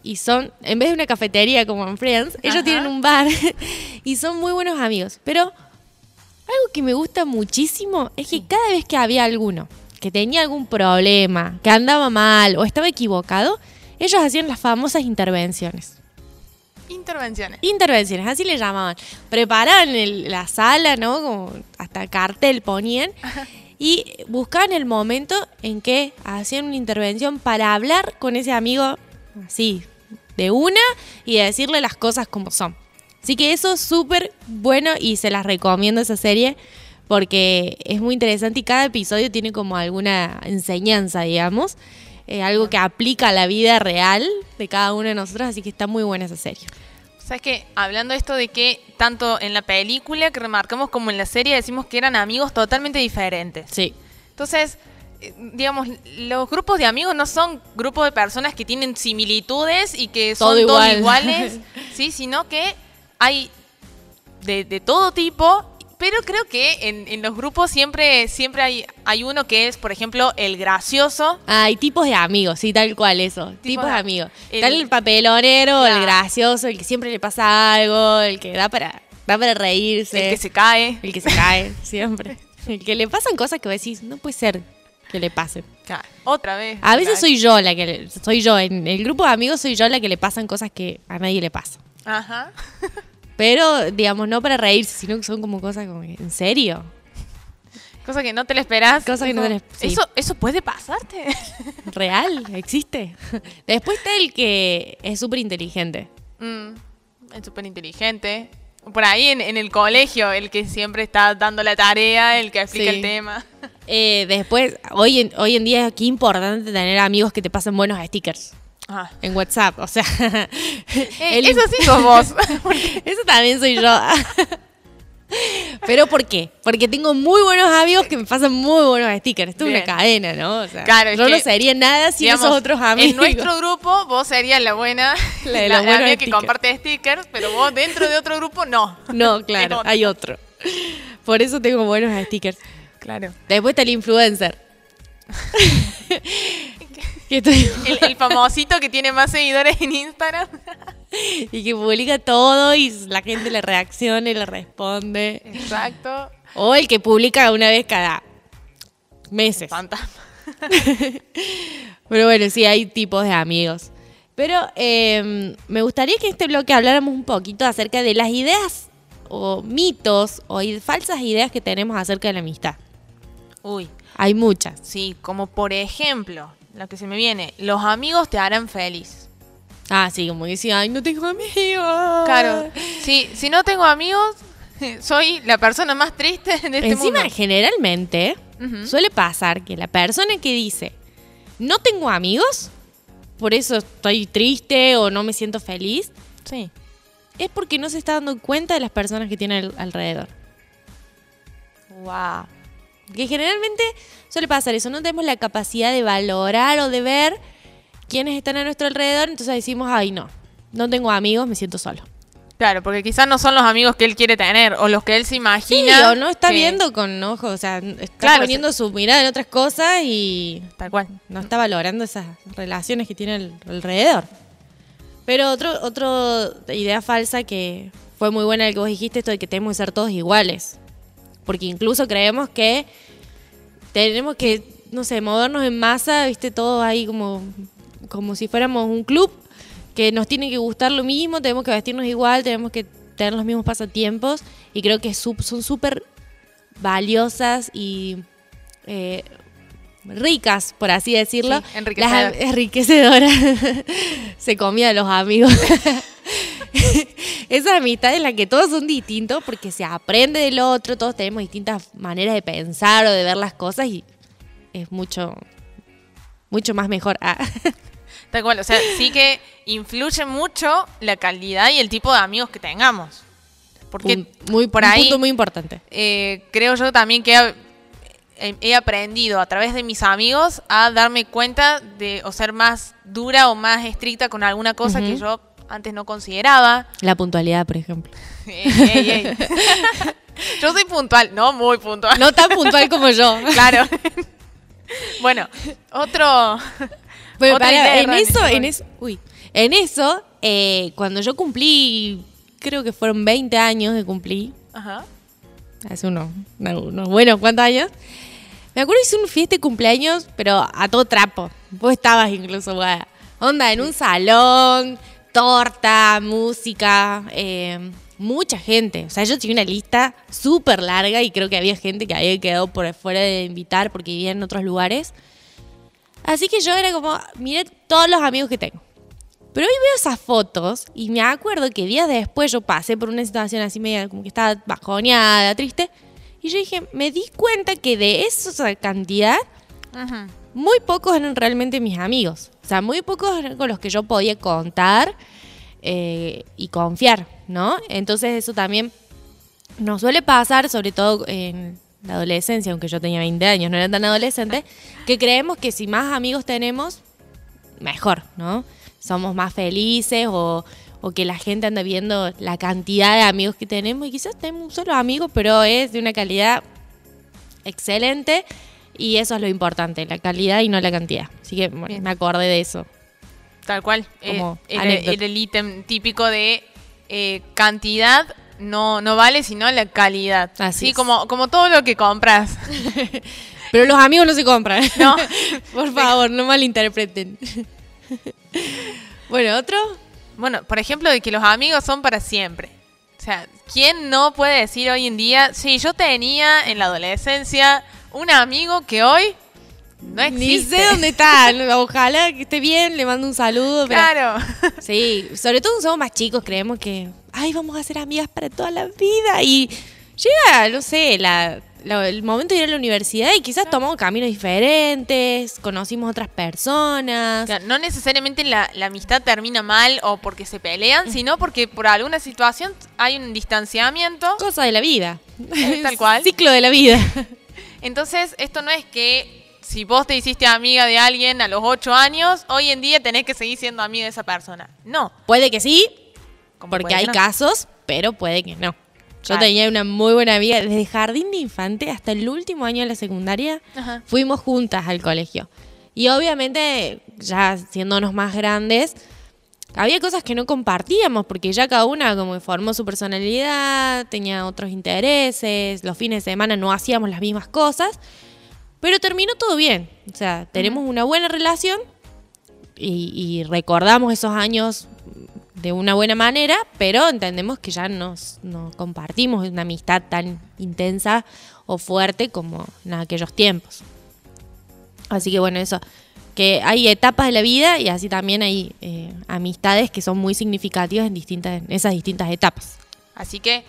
y son, en vez de una cafetería como en Friends, ellos
Ajá.
tienen un bar y son muy buenos amigos. Pero algo que me gusta muchísimo es que cada vez que había alguno que tenía algún problema, que andaba mal o estaba equivocado, ellos hacían las famosas intervenciones.
Intervenciones.
Intervenciones, así le llamaban. Preparaban el- la sala, ¿no? Como hasta cartel ponían. Y buscaban el momento en que hacían una intervención para hablar con ese amigo así, de una, y decirle las cosas como son. Así que eso es súper bueno y se las recomiendo esa serie porque es muy interesante y cada episodio tiene como alguna enseñanza, digamos. Eh, algo que aplica a la vida real de cada uno de nosotros, así que está muy buena esa serie.
¿Sabes qué? Hablando esto de que tanto en la película que remarcamos como en la serie decimos que eran amigos totalmente diferentes.
Sí.
Entonces, eh, digamos, los grupos de amigos no son grupos de personas que tienen similitudes y que son
Todo
todos
igual.
iguales, sí, sino que hay de, de todo tipo. Pero creo que en, en los grupos siempre, siempre hay, hay uno que es, por ejemplo, el gracioso.
Hay tipos de amigos, sí, tal cual eso. Tipos,
de-
de amigos.
el-
Está el papelonero, el gracioso, el que siempre le pasa algo, el que da para, da para reírse.
El que se cae.
El que se cae, siempre. El que le pasan cosas que vos decís, no puede ser que le pasen.
Claro, Otra vez.
A veces soy yo la que le- soy yo, en el grupo de amigos soy yo la que le pasan cosas que a nadie le pasa.
Ajá.
Pero, digamos, no para reírse, sino que son como cosas como, ¿en serio?
Cosa que no te la esperás.
Cosa que no te la- sí.
Eso, eso puede pasarte.
¿Real? ¿Existe? Después está el que es súper inteligente.
Mm, es súper inteligente. Por ahí en, en el colegio, el que siempre está dando la tarea, el que explica
Sí.
el tema.
Eh, después, hoy en, hoy en día es aquí importante tener amigos que te pasen buenos stickers
Ah.
en WhatsApp. O sea,
Eh,
el-
eso sí sos vos.
eso también soy yo. Pero ¿por qué? Porque tengo muy buenos amigos que me pasan muy buenos stickers. Esto es una cadena, ¿no? O sea,
Claro,
yo no sería nada sin
Digamos,
esos otros amigos.
En nuestro grupo, vos serías la buena,
La
la,
de
la
buenos
amiga que comparte stickers, pero vos dentro de otro grupo, no.
No, claro,
otro.
hay otro. Por eso tengo buenos stickers.
Claro.
Después está el influencer. Estoy-
El, el famosito que tiene más seguidores en Instagram.
y que publica todo y la gente le reacciona y le responde.
Exacto.
O el que publica una vez cada meses.
Fantasma.
Pero bueno, sí, hay tipos de amigos. Pero eh, me gustaría que en este bloque habláramos un poquito acerca de las ideas o mitos o falsas ideas que tenemos acerca de la amistad.
Uy,
Hay muchas.
sí, como por ejemplo, lo que se me viene, los amigos te harán feliz.
Ah, sí, como decía, ay, no tengo amigos.
Claro, si, si no tengo amigos, soy la persona más triste de este
Encima,
mundo.
generalmente,
Ujú.
suele pasar que la persona que dice, no tengo amigos, por eso estoy triste o no me siento feliz,
Sí.
es porque no se está dando cuenta de las personas que tiene al- alrededor.
Wow.
Que generalmente suele pasar eso, no tenemos la capacidad de valorar o de ver quiénes están a nuestro alrededor, entonces decimos, ay no, no tengo amigos, me siento solo.
Claro, porque quizás no son los amigos que él quiere tener o los que él se
Sí,
imagina.
o no está
que-
viendo con ojos, o sea, está
Claro,
poniendo su mirada en otras cosas y
Tal cual.
no está valorando esas relaciones que tiene al- alrededor. Pero otro, otro idea falsa que fue muy buena el que vos dijiste, esto de que tenemos que ser todos iguales. Porque incluso creemos que tenemos que, no sé, movernos en masa, viste, todos ahí como, como si fuéramos un club, que nos tiene que gustar lo mismo, tenemos que vestirnos igual, tenemos que tener los mismos pasatiempos. Y creo que son súper valiosas y eh, ricas, por así decirlo.
Sí, enriquecedoras.
Las enriquecedoras. Se comía a los amigos. Esa amistad en la que todos son distintos porque se aprende del otro, todos tenemos distintas maneras de pensar o de ver las cosas y es mucho, mucho más mejor. Ah.
Tal cual. O sea, sí que influye mucho la calidad y el tipo de amigos que tengamos. Porque
Un- muy,
por
un
ahí
punto muy importante.
eh, creo yo también que he, aprendido a través de mis amigos a darme cuenta de o ser más dura o más estricta con alguna cosa que yo antes no consideraba.
La puntualidad, por ejemplo.
Ey, ey, ey. yo soy puntual, no muy puntual.
No tan puntual como yo.
Claro. bueno, otro.
Bueno, en eso, en eso, uy, en eso, eh, cuando yo cumplí, creo que fueron 20 años que cumplí,
Ajá.
hace unos, unos, buenos cuantos años, me acuerdo que hice un fiesta de cumpleaños, pero a todo trapo. Vos estabas incluso, güey. Onda, en un salón, torta, música, eh, mucha gente. O sea, yo tenía una lista súper larga y creo que había gente que había quedado por fuera de invitar porque vivía en otros lugares. Así que yo era como, miré todos los amigos que tengo. Pero hoy veo esas fotos y me acuerdo que días después yo pasé por una situación así media como que estaba bajoneada, triste. Y yo dije, me di cuenta que de esa cantidad,
Ujú.
muy pocos eran realmente mis amigos. O sea, muy pocos con los que yo podía contar eh, y confiar, ¿no? Entonces eso también nos suele pasar, sobre todo en la adolescencia, aunque yo tenía 20 años, no era tan adolescente, que creemos que si más amigos tenemos, mejor, ¿no? Somos más felices o, o que la gente anda viendo la cantidad de amigos que tenemos y quizás tenemos un solo amigo, pero es de una calidad excelente y eso es lo importante, la calidad y no la cantidad. Así que bueno, me acordé de eso.
Tal cual. Eh,
Como
era el ítem típico de eh, cantidad no, no vale, sino la calidad.
Así
sí,
es.
como, como todo lo que compras.
Pero los amigos no se compran.
No.
Por favor, no malinterpreten. bueno, otro.
Bueno, por ejemplo, de que los amigos son para siempre. O sea, ¿quién no puede decir hoy en día, sí, yo tenía en la adolescencia un amigo que hoy no existe?
Ni sé dónde está. Ojalá que esté bien, le mando un saludo. pero-
Claro.
Sí, sobre todo somos más chicos, creemos que, ay, vamos a ser amigas para toda la vida. Y llega, no sé, la, la- el momento de ir a la universidad y quizás tomamos caminos diferentes, conocimos otras personas.
No necesariamente la, la amistad termina mal o porque se pelean, sino porque por alguna situación hay un distanciamiento.
Cosa de la vida.
Tal cual.
Ciclo de la vida.
Entonces, esto no es que si vos te hiciste amiga de alguien a los 8 años, hoy en día tenés que seguir siendo amiga de esa persona. No.
Puede que sí, porque hay
no.
casos, pero puede que no. Yo
Claro.
tenía una muy buena amiga desde jardín de infante hasta el último año de la secundaria.
Ajá.
Fuimos juntas al colegio. Y obviamente, ya siéndonos más grandes, había cosas que no compartíamos porque ya cada una como que formó su personalidad, tenía otros intereses, los fines de semana no hacíamos las mismas cosas, pero terminó todo bien. O sea, tenemos una buena relación y, y recordamos esos años de una buena manera, pero entendemos que ya nos, no compartimos una amistad tan intensa o fuerte como en aquellos tiempos. Así que bueno, eso, que hay etapas de la vida y así también hay eh, amistades que son muy significativas en, distintas, en esas distintas etapas.
Así que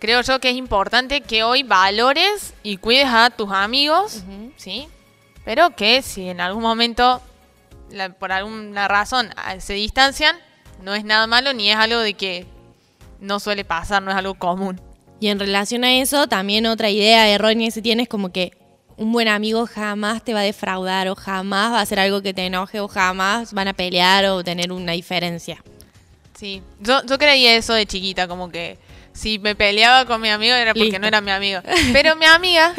creo yo que es importante que hoy valores y cuides a tus amigos, ¿sí? pero que si en algún momento, la- por alguna razón, ah, se distancian, no es nada malo ni es algo de que no suele pasar, no es algo común.
Y en relación a eso, también otra idea errónea que se tiene es como que un buen amigo jamás te va a defraudar o jamás va a hacer algo que te enoje o jamás van a pelear o tener una diferencia.
Sí, yo, yo creía eso de chiquita, como que si me peleaba con mi amigo era porque
Listo.
no era mi amigo. Pero mi amiga,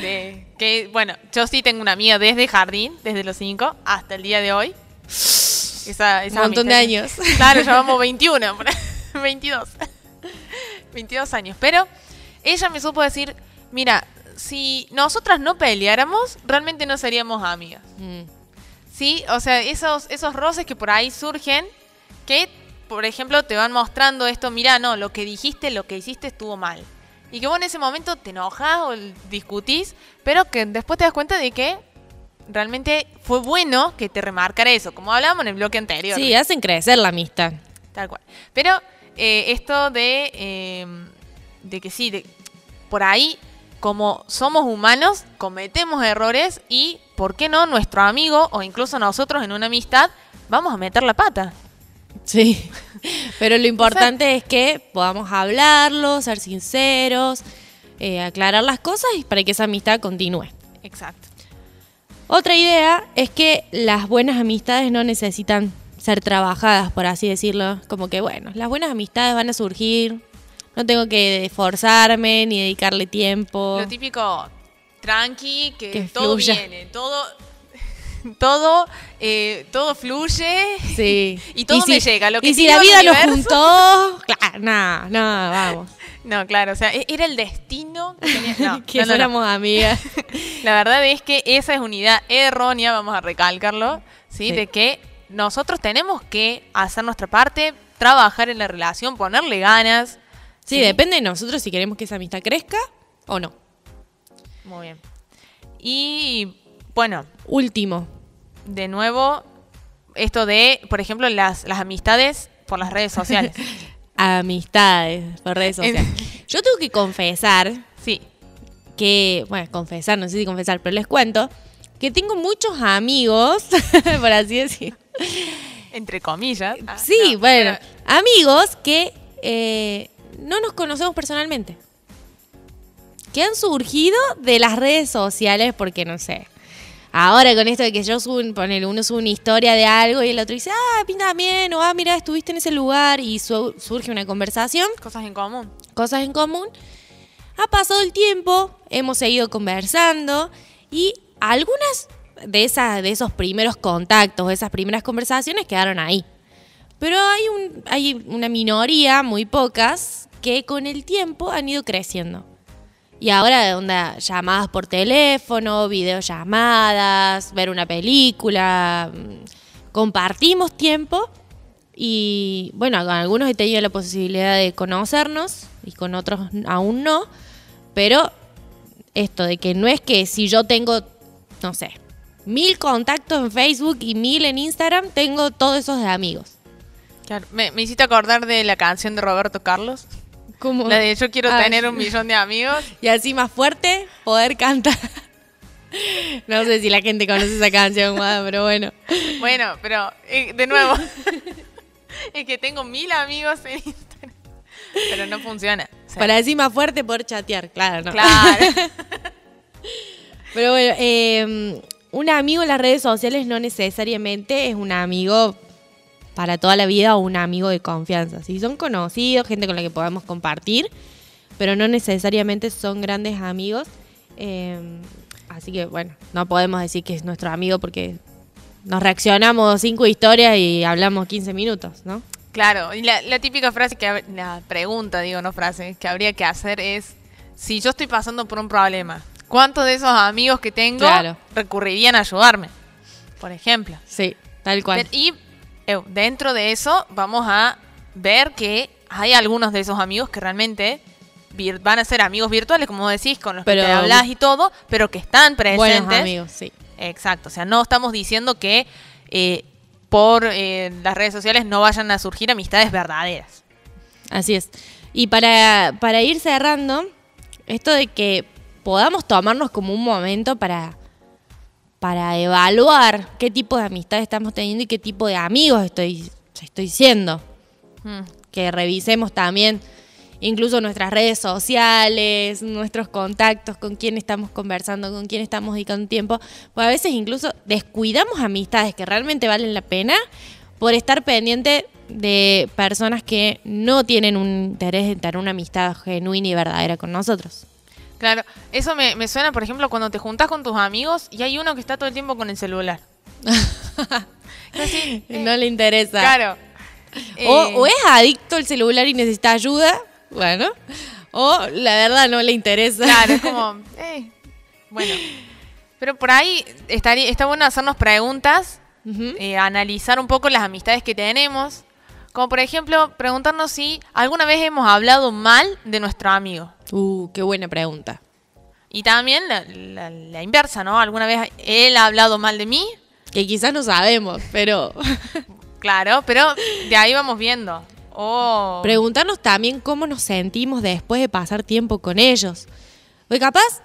de, que bueno, yo sí tengo una amiga desde jardín, desde los 5 hasta el día de hoy. Esa, esa
Un montón de años.
Claro, llevamos 21, por ahí, 22. 22 años. Pero ella me supo decir, mira, si nosotras no peleáramos, realmente no seríamos amigas.
Mm.
Sí, o sea, esos, esos roces que por ahí surgen, que, por ejemplo, te van mostrando esto, mira, no, lo que dijiste, lo que hiciste estuvo mal. Y que vos en ese momento te enojas o discutís, pero que después te das cuenta de que realmente fue bueno que te remarcara eso, como hablábamos en el bloque anterior.
Sí, hacen crecer la amistad.
Tal cual. Pero eh, esto de, eh, de que sí, de, por ahí, como somos humanos, cometemos errores y, ¿por qué no? Nuestro amigo o incluso nosotros en una amistad vamos a meter la pata.
Sí. Pero lo importante es que podamos hablarlo, ser sinceros, eh, aclarar las cosas y para que esa amistad continúe.
Exacto.
Otra idea es que las buenas amistades no necesitan ser trabajadas, por así decirlo. Como que, bueno, las buenas amistades van a surgir. No tengo que esforzarme ni dedicarle tiempo.
Lo típico, tranqui, que,
Que
todo
fluya.
viene, todo, todo, eh, todo fluye.
Sí.
Y todo me llega, lo que
y si la vida nos juntó, claro, no, no, vamos.
No, claro, o sea, e- era el destino que tenía. No,
que
no.
éramos amigas.
La verdad es que esa es unidad errónea, vamos a recalcarlo, ¿sí?
Sí.
De que nosotros tenemos que hacer nuestra parte, trabajar en la relación, ponerle ganas.
Sí, depende de nosotros si queremos que esa amistad crezca o no.
Muy bien. Y bueno,
Último.
de nuevo, esto de, por ejemplo, las, las amistades por las redes sociales.
Amistades por redes sociales. Yo tengo que confesar
sí,
que, bueno, confesar, no sé si confesar, pero les cuento que tengo muchos amigos, por así decir.
entre comillas. Ah,
Sí,
no,
bueno,
pero-
amigos que eh, no nos conocemos personalmente. Que han surgido de las redes sociales porque, no sé, ahora con esto de que yo subo, ponele, uno sube una historia de algo y el otro dice, ah, pinta bien, o ah, mira, estuviste en ese lugar y su- surge una conversación
cosas en común.
cosas en común. Ha pasado el tiempo, hemos seguido conversando y algunas de, esas, de esos primeros contactos, de esas primeras conversaciones quedaron ahí. Pero hay, un, hay una minoría, muy pocas, que con el tiempo han ido creciendo. Y ahora, onda, llamadas por teléfono, videollamadas, ver una película, mm, compartimos tiempo y bueno, con algunos he tenido la posibilidad de conocernos y con otros aún no, pero esto de que no es que si yo tengo, no sé, mil contactos en Facebook y mil en Instagram, tengo todos esos de amigos.
Claro, me, me hiciste acordar de la canción de Roberto Carlos. La de Yo quiero
Ah,
tener un millón de amigos.
Y así más fuerte, poder cantar. No sé si la gente conoce esa canción, pero bueno.
Bueno, pero eh, de nuevo, es que tengo mil amigos en Instagram, pero no funciona. O sea,
Para decir más fuerte, poder chatear, claro, ¿no?
Claro.
Pero bueno, eh, un amigo en las redes sociales no necesariamente es un amigo para toda la vida o un amigo de confianza. Si son conocidos, gente con la que podamos compartir, pero no necesariamente son grandes amigos. Eh, así que bueno, no podemos decir que es nuestro amigo porque nos reaccionamos cinco historias y hablamos 15 minutos, ¿no?
Claro, y la, la típica frase que, la pregunta, digo, no frase, que habría que hacer es, si yo estoy pasando por un problema, ¿cuántos de esos amigos que tengo
Claro.
recurrirían a ayudarme? Por ejemplo.
Sí, tal cual.
Pero- y dentro de eso vamos a ver que hay algunos de esos amigos que realmente van a ser amigos virtuales, como decís, con los
Pero-
que te hablas y todo, pero que están presentes.
Buenos amigos, sí.
Exacto, o sea, no estamos diciendo que eh, por eh, las redes sociales no vayan a surgir amistades verdaderas.
Así es. Y para, para ir cerrando, esto de que podamos tomarnos como un momento para, para evaluar qué tipo de amistad estamos teniendo y qué tipo de amigos estoy, estoy siendo.
Mm.
Que revisemos también incluso nuestras redes sociales, nuestros contactos, con quién estamos conversando, con quién estamos dedicando tiempo. Pues a veces incluso descuidamos amistades que realmente valen la pena por estar pendiente de personas que no tienen un interés en tener una amistad genuina y verdadera con nosotros.
Claro, eso me, me suena, por ejemplo, cuando te juntas con tus amigos y hay uno que está todo el tiempo con el celular. Así, eh,
no le interesa.
Claro.
O,
Eh,
o es adicto al celular y necesita ayuda, bueno. O la verdad no le interesa.
Claro, es como, eh, bueno. Pero por ahí estaría, está bueno hacernos preguntas, eh, analizar un poco las amistades que tenemos. Como por ejemplo, preguntarnos si alguna vez hemos hablado mal de nuestro amigo.
Uh, qué buena pregunta.
Y también la, la- la inversa, ¿no? ¿Alguna vez él ha hablado mal de mí?
Que quizás no sabemos, pero
Claro, pero de ahí vamos viendo. O
preguntarnos también cómo nos sentimos después de pasar tiempo con ellos. Porque capaz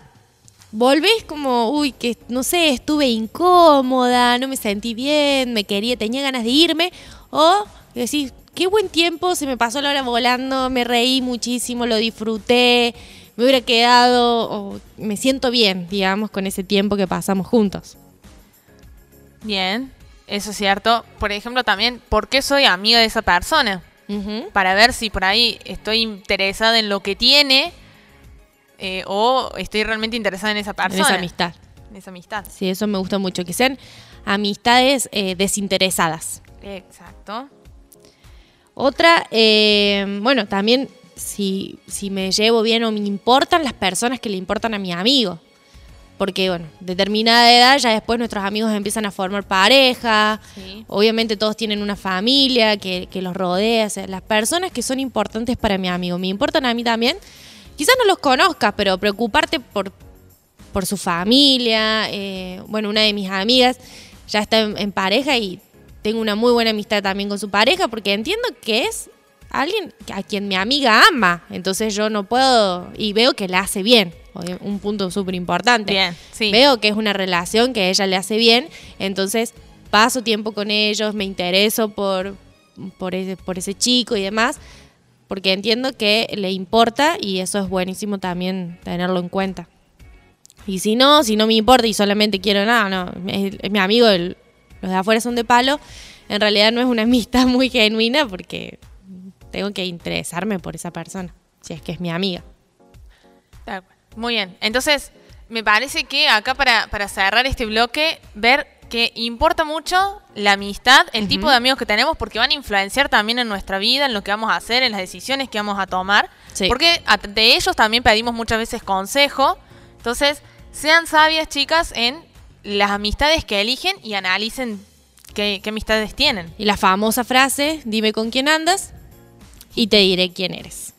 volvés como, uy, que no sé, estuve incómoda, no me sentí bien, me quería, tenía ganas de irme. O decís, qué buen tiempo, se me pasó la hora volando, me reí muchísimo, lo disfruté, me hubiera quedado, o me siento bien, digamos, con ese tiempo que pasamos juntos.
Bien, eso es cierto. Por ejemplo, también, ¿por qué soy amiga de esa persona? Para ver si por ahí estoy interesada en lo que tiene eh, o estoy realmente interesada en esa
En
persona.
esa amistad.
En esa amistad.
Sí, eso me gusta mucho, que sean amistades eh, desinteresadas.
Exacto.
Otra, eh, bueno, también si, si me llevo bien o me importan las personas que le importan a mi amigo. Porque, bueno, determinada edad ya después nuestros amigos empiezan a formar pareja.
Sí.
Obviamente todos tienen una familia que, que los rodea. O sea, las personas que son importantes para mi amigo me importan a mí también. Quizás no los conozcas, pero preocuparte por, por su familia. eh, bueno, una de mis amigas ya está en, en pareja y tengo una muy buena amistad también con su pareja porque entiendo que es alguien a quien mi amiga ama. Entonces yo no puedo y veo que la hace bien. Un punto súper importante.
Bien, sí.
Veo que es una relación que ella le hace bien, entonces paso tiempo con ellos, me intereso por, por, ese, por ese chico y demás, porque entiendo que le importa y eso es buenísimo también tenerlo en cuenta. Y si no, si no me importa y solamente quiero nada, no, es, es mi amigo, el- los de afuera son de palo, en realidad no es una amistad muy genuina porque tengo que interesarme por esa persona, si es que es mi amiga.
Muy bien. Entonces, me parece que acá para, para cerrar este bloque, ver que importa mucho la amistad, el tipo de amigos que tenemos, porque van a influenciar también en nuestra vida, en lo que vamos a hacer, en las decisiones que vamos a tomar.
Sí.
Porque de ellos también pedimos muchas veces consejo. Entonces, sean sabias, chicas, en las amistades que eligen y analicen qué, qué amistades tienen.
Y la famosa frase, dime con quién andas y te diré quién eres.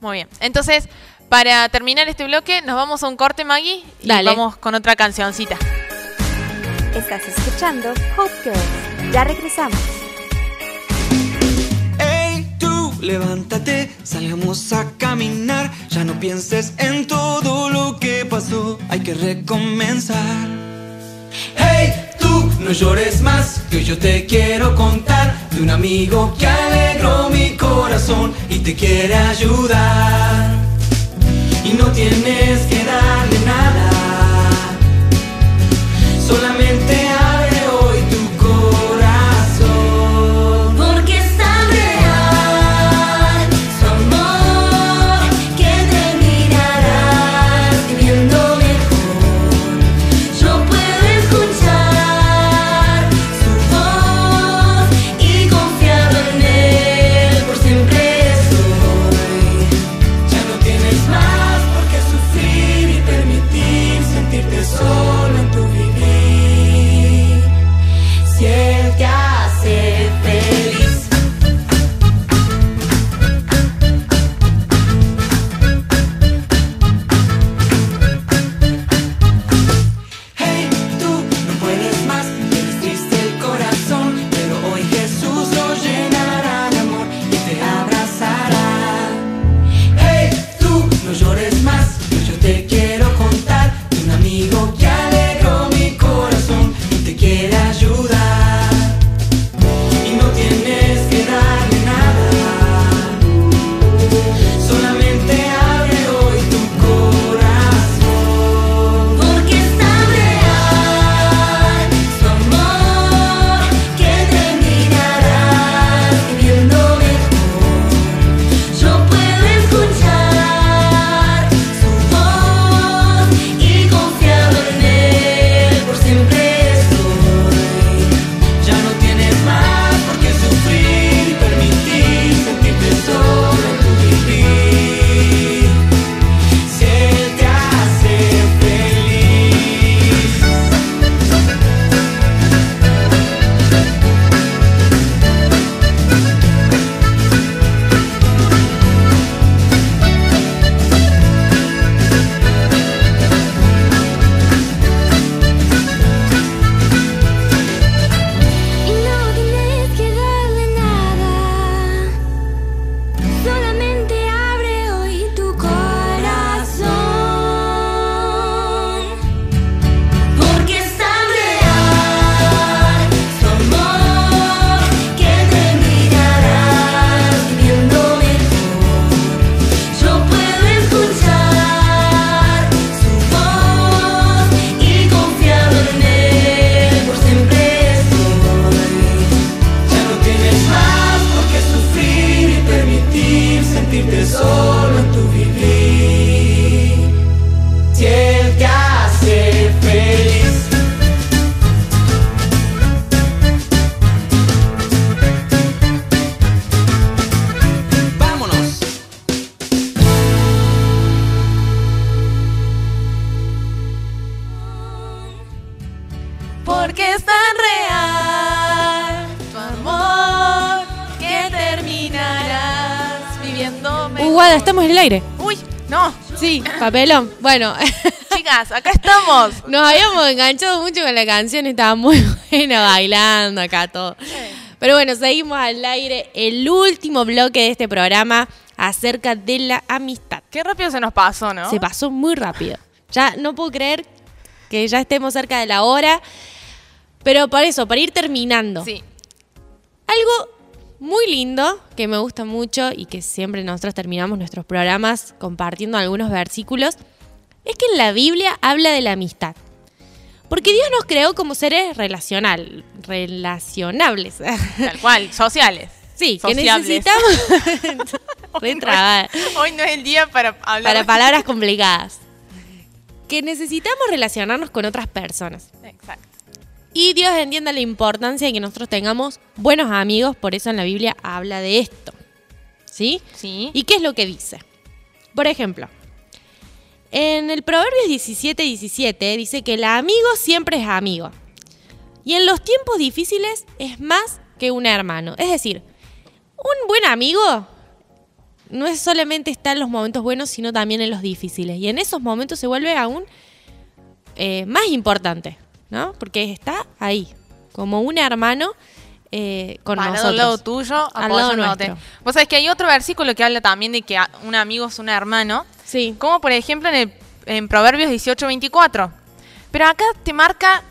Muy bien. Entonces, para terminar este bloque, nos vamos a un corte, Maggie, y
Dale.
vamos con otra cancioncita.
Estás escuchando Hope Girls. Ya regresamos.
Hey, tú, levántate, salgamos a caminar. Ya no pienses en todo lo que pasó, hay que recomenzar. Hey, tú, no llores más, que yo te quiero contar de un amigo que alegró mi corazón y te quiere ayudar. Y no tienes que darle nada,
papelón. Bueno,
Chicas, acá estamos.
nos habíamos enganchado mucho con la canción, estaba muy buena bailando acá todo. Pero bueno, seguimos al aire el último bloque de este programa acerca de la amistad.
Qué rápido se nos pasó, ¿no?
Se pasó muy rápido. Ya no puedo creer que ya estemos cerca de la hora. Pero por eso, para ir terminando.
Sí.
Algo muy lindo que me gusta mucho y que siempre nosotros terminamos nuestros programas compartiendo algunos versículos es que en la Biblia habla de la amistad. Porque Dios nos creó como seres relacional, relacionables.
Tal cual, sociales.
Sí, que
Sociables.
necesitamos. Re trabada.
Hoy no es el día para hablar.
Para palabras complicadas. Que necesitamos relacionarnos con otras personas.
Exacto.
Y Dios entienda la importancia de que nosotros tengamos buenos amigos, por eso en la Biblia habla de esto. ¿Sí?
Sí.
¿Y qué es lo que dice? Por ejemplo, en el Proverbios 17, 17 dice que el amigo siempre es amigo. Y en los tiempos difíciles es más que un hermano. Es decir, un buen amigo no es solamente está en los momentos buenos, sino también en los difíciles. Y en esos momentos se vuelve aún eh, más importante, ¿no? Porque está ahí, como un hermano eh, con
Parado
nosotros.
al lado tuyo,
Al lado nuestro.
Vos sabés que hay otro versículo que habla también de que un amigo es un hermano.
Sí.
Como por ejemplo en, el, en Proverbios 18, 24. Pero acá te marca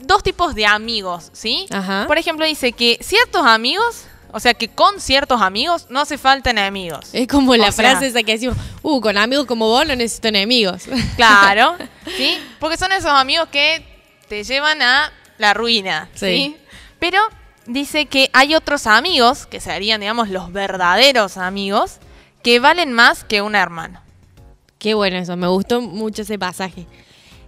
dos tipos de amigos, ¿sí?
Ajá.
Por ejemplo, dice que ciertos amigos, o sea que con ciertos amigos no hace falta enemigos.
Es como la
O sea-
frase esa que decimos, uh, con amigos como vos no necesito enemigos.
Claro, ¿sí? Porque son esos amigos que te llevan a la ruina, ¿sí?
Sí.
Pero dice que hay otros amigos, que serían, digamos, los verdaderos amigos, que valen más que un hermano.
Qué bueno eso, me gustó mucho ese pasaje.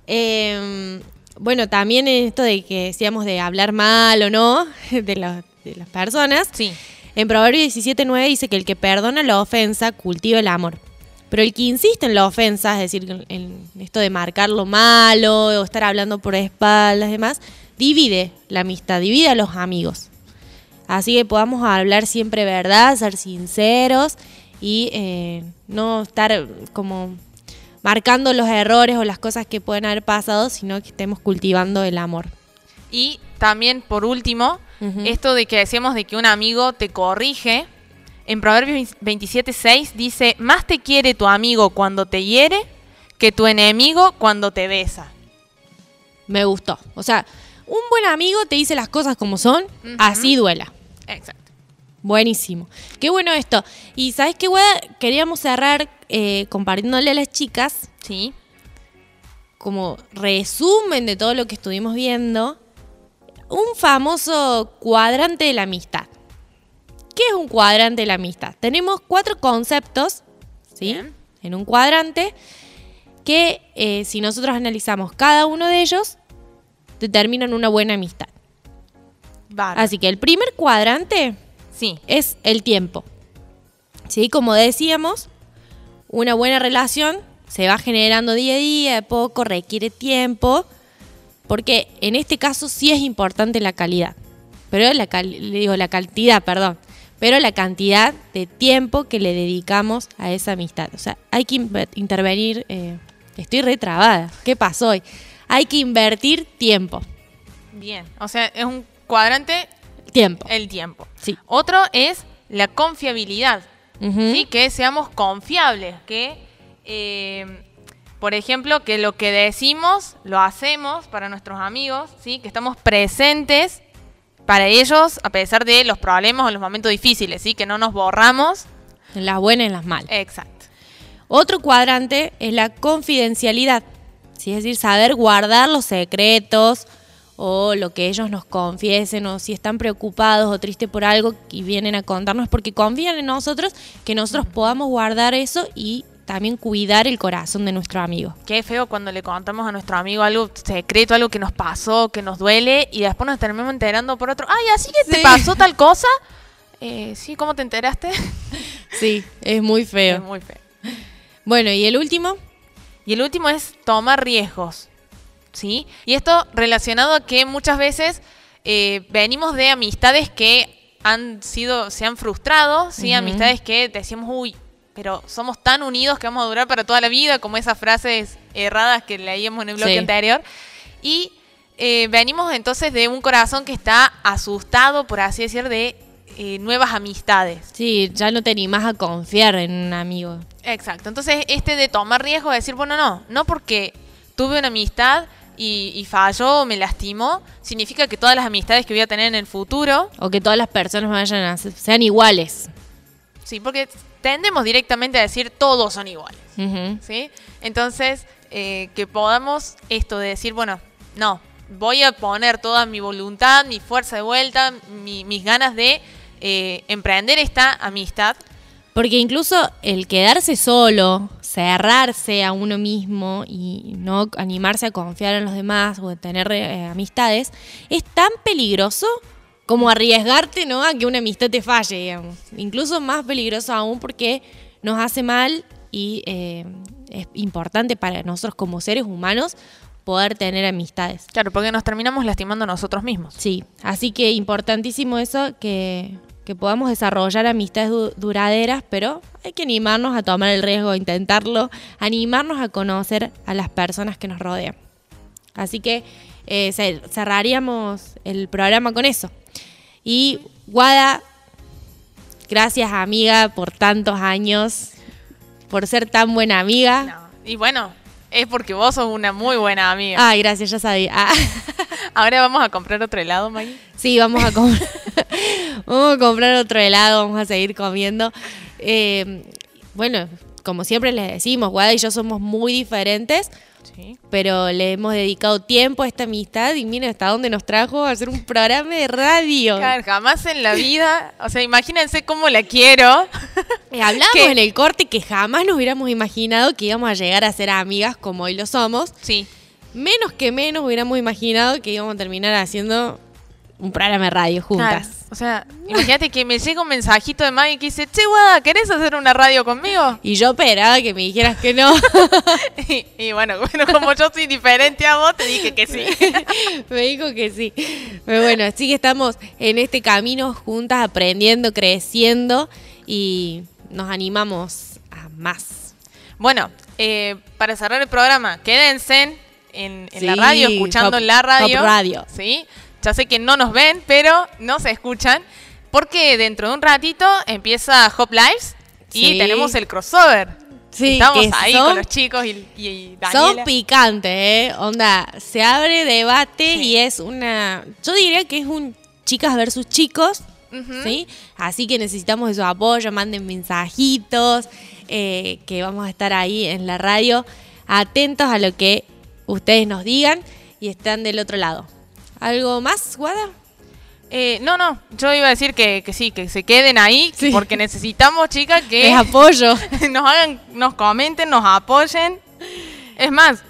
Eh, bueno, también esto de que decíamos de hablar mal o no de, los- de las personas.
Sí.
En Proverbios 17.9 dice que el que perdona la ofensa cultiva el amor. Pero el que insiste en la ofensa, es decir, en esto de marcar lo malo o estar hablando por espaldas y demás, divide la amistad, divide a los amigos. Así que podamos hablar siempre verdad, ser sinceros y eh, no estar como marcando los errores o las cosas que pueden haber pasado, sino que estemos cultivando el amor.
Y también, por último, esto de que decíamos de que un amigo te corrige. En Proverbios 27.6 dice, más te quiere tu amigo cuando te hiere que tu enemigo cuando te besa.
Me gustó. O sea, un buen amigo te dice las cosas como son, así duela.
Exacto.
Buenísimo. Qué bueno esto. Y ¿sabes qué, Guada? Queríamos cerrar eh, compartiéndole a las chicas
Sí.
como resumen de todo lo que estuvimos viendo, un famoso cuadrante de la amistad. ¿Qué es un cuadrante de la amistad? Tenemos cuatro conceptos, ¿sí?
Bien.
En un cuadrante que eh, si nosotros analizamos cada uno de ellos, determinan una buena amistad.
Bárbaro.
Así que el primer cuadrante
Sí.
es el tiempo. ¿Sí? Como decíamos, una buena relación se va generando día a día, de poco, requiere tiempo, porque en este caso sí es importante la calidad, pero la, cal- digo la cantidad, perdón, pero la cantidad de tiempo que le dedicamos a esa amistad. O sea, hay que intervenir, eh, estoy retrabada, ¿qué pasó hoy? Hay que invertir tiempo,
Bien. O sea, es un cuadrante
tiempo.
el tiempo.
Sí.
Otro es la confiabilidad. ¿sí? Que seamos confiables. Que, eh, por ejemplo, que lo que decimos lo hacemos para nuestros amigos. ¿sí? Que estamos presentes para ellos a pesar de los problemas o los momentos difíciles. ¿sí? Que no nos borramos.
En las buenas y en las malas.
Exacto.
Otro cuadrante es la confidencialidad, ¿sí? es decir, saber guardar los secretos o lo que ellos nos confiesen o si están preocupados o tristes por algo y vienen a contarnos porque confían en nosotros, que nosotros podamos guardar eso y también cuidar el corazón de nuestro amigo.
Qué feo cuando le contamos a nuestro amigo algo secreto, algo que nos pasó, que nos duele, y después nos terminamos enterando por otro. Ay, así que te pasó tal cosa. Eh, sí, ¿cómo te enteraste?
Sí, es muy feo.
Es muy feo.
Bueno, y el último,
Y el último es tomar riesgos. ¿Sí? Y esto relacionado a que muchas veces eh, venimos de amistades que han sido, se han frustrado, ¿sí? Amistades que decimos, uy, pero somos tan unidos que vamos a durar para toda la vida, como esas frases erradas que leíamos en el bloque
Sí.
anterior. Y eh, venimos entonces de un corazón que está asustado, por así decir, de eh, nuevas amistades.
Sí, ya no te animás a confiar en un amigo.
Exacto. Entonces, este de tomar riesgo, de decir, bueno, no, no porque tuve una amistad y, y falló o me lastimó, significa que todas las amistades que voy a tener en el futuro,
O que todas las personas vayan a ser- sean iguales.
sí, porque tendemos directamente a decir todos son iguales. ¿sí? Entonces, eh, que podamos esto de decir, bueno, no, voy a poner toda mi voluntad, mi fuerza de vuelta, mi- mis ganas de eh, emprender esta amistad.
Porque incluso el quedarse solo, cerrarse a uno mismo y no animarse a confiar en los demás o a tener eh, amistades, es tan peligroso como arriesgarte ¿no? a que una amistad te falle, digamos. Incluso más peligroso aún porque nos hace mal y eh, es importante para nosotros como seres humanos poder tener amistades.
Claro, porque nos terminamos lastimando nosotros mismos.
Sí, así que importantísimo eso, que, que podamos desarrollar amistades du- duraderas, pero hay que animarnos a tomar el riesgo, a intentarlo, animarnos a conocer a las personas que nos rodean. Así que eh, cer- cerraríamos el programa con eso. Y Guada, gracias amiga por tantos años, por ser tan buena amiga.
No. Y bueno, es porque vos sos una muy buena amiga.
Ay, gracias, ya sabía. Ah.
Ahora vamos a comprar otro helado, Maggie.
Sí, vamos a comprar. vamos a comprar otro helado, vamos a seguir comiendo. Eh, bueno, como siempre les decimos, Guada y yo somos muy diferentes,
Sí.
pero le hemos dedicado tiempo a esta amistad y miren hasta dónde nos trajo a hacer un programa de radio.
Claro, jamás en la vida, o sea, imagínense cómo la quiero.
Eh, Hablábamos
¿Qué?
en el corte que jamás nos hubiéramos imaginado que íbamos a llegar a ser amigas como hoy lo somos.
Sí.
Menos que menos hubiéramos imaginado que íbamos a terminar haciendo un programa de radio
Claro.
juntas.
O sea, imagínate que me llega un mensajito de Maggie que dice, che, Guada, ¿querés hacer una radio conmigo?
Y yo esperaba que me dijeras que no.
Y, y bueno, bueno, como yo soy diferente a vos, te dije que sí.
Me dijo que sí. Pero bueno, así que estamos en este camino juntas, aprendiendo, creciendo y nos animamos a más.
Bueno, eh, para cerrar el programa, quédense en, en la radio, escuchando la radio.
Top Radio.
Sí, ya sé que no nos ven, pero nos escuchan. Porque dentro de un ratito empieza Hop Lives y
Sí.
tenemos el crossover.
Sí,
Estamos ahí
son-
con los chicos y, y
Son
Daniela.
picantes, ¿eh? Onda, se abre debate
Sí.
y es una... Yo diría que es un chicas versus chicos. ¿sí? Así que necesitamos de su apoyo, manden mensajitos, eh, que vamos a estar ahí en la radio, atentos a lo que ustedes nos digan y están del otro lado. ¿Algo más, Guada?
Eh, no, no, yo iba a decir que, que sí, que se queden ahí,
Sí.
porque necesitamos, chicas, que
Es apoyo.
nos hagan, nos comenten, nos apoyen. Es más,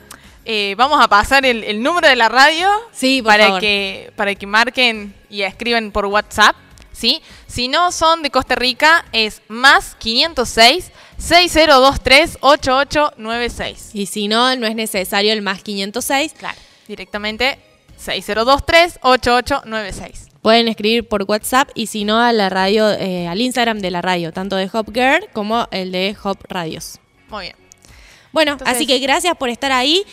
eh, vamos a pasar el, el número de la radio
Sí, por
para
favor.
que para que marquen y escriban por WhatsApp, ¿sí? Si no son de Costa Rica, es más 506 6023 8896.
Y si no, no es necesario el más 506.
Claro, directamente 6023 8896.
Pueden escribir por WhatsApp y si no a la radio, eh, al Instagram de la radio, tanto de Hop Girl como el de Hop Radios.
Muy bien.
Bueno,
Entonces-
así que gracias por estar ahí.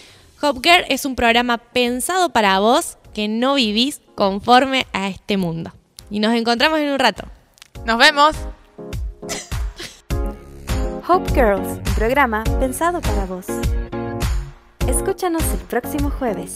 Hop Girl es un programa pensado para vos que no vivís conforme a este mundo. Y nos encontramos en un rato.
Nos vemos.
Hope Girls, un programa pensado para vos. Escúchanos el próximo jueves.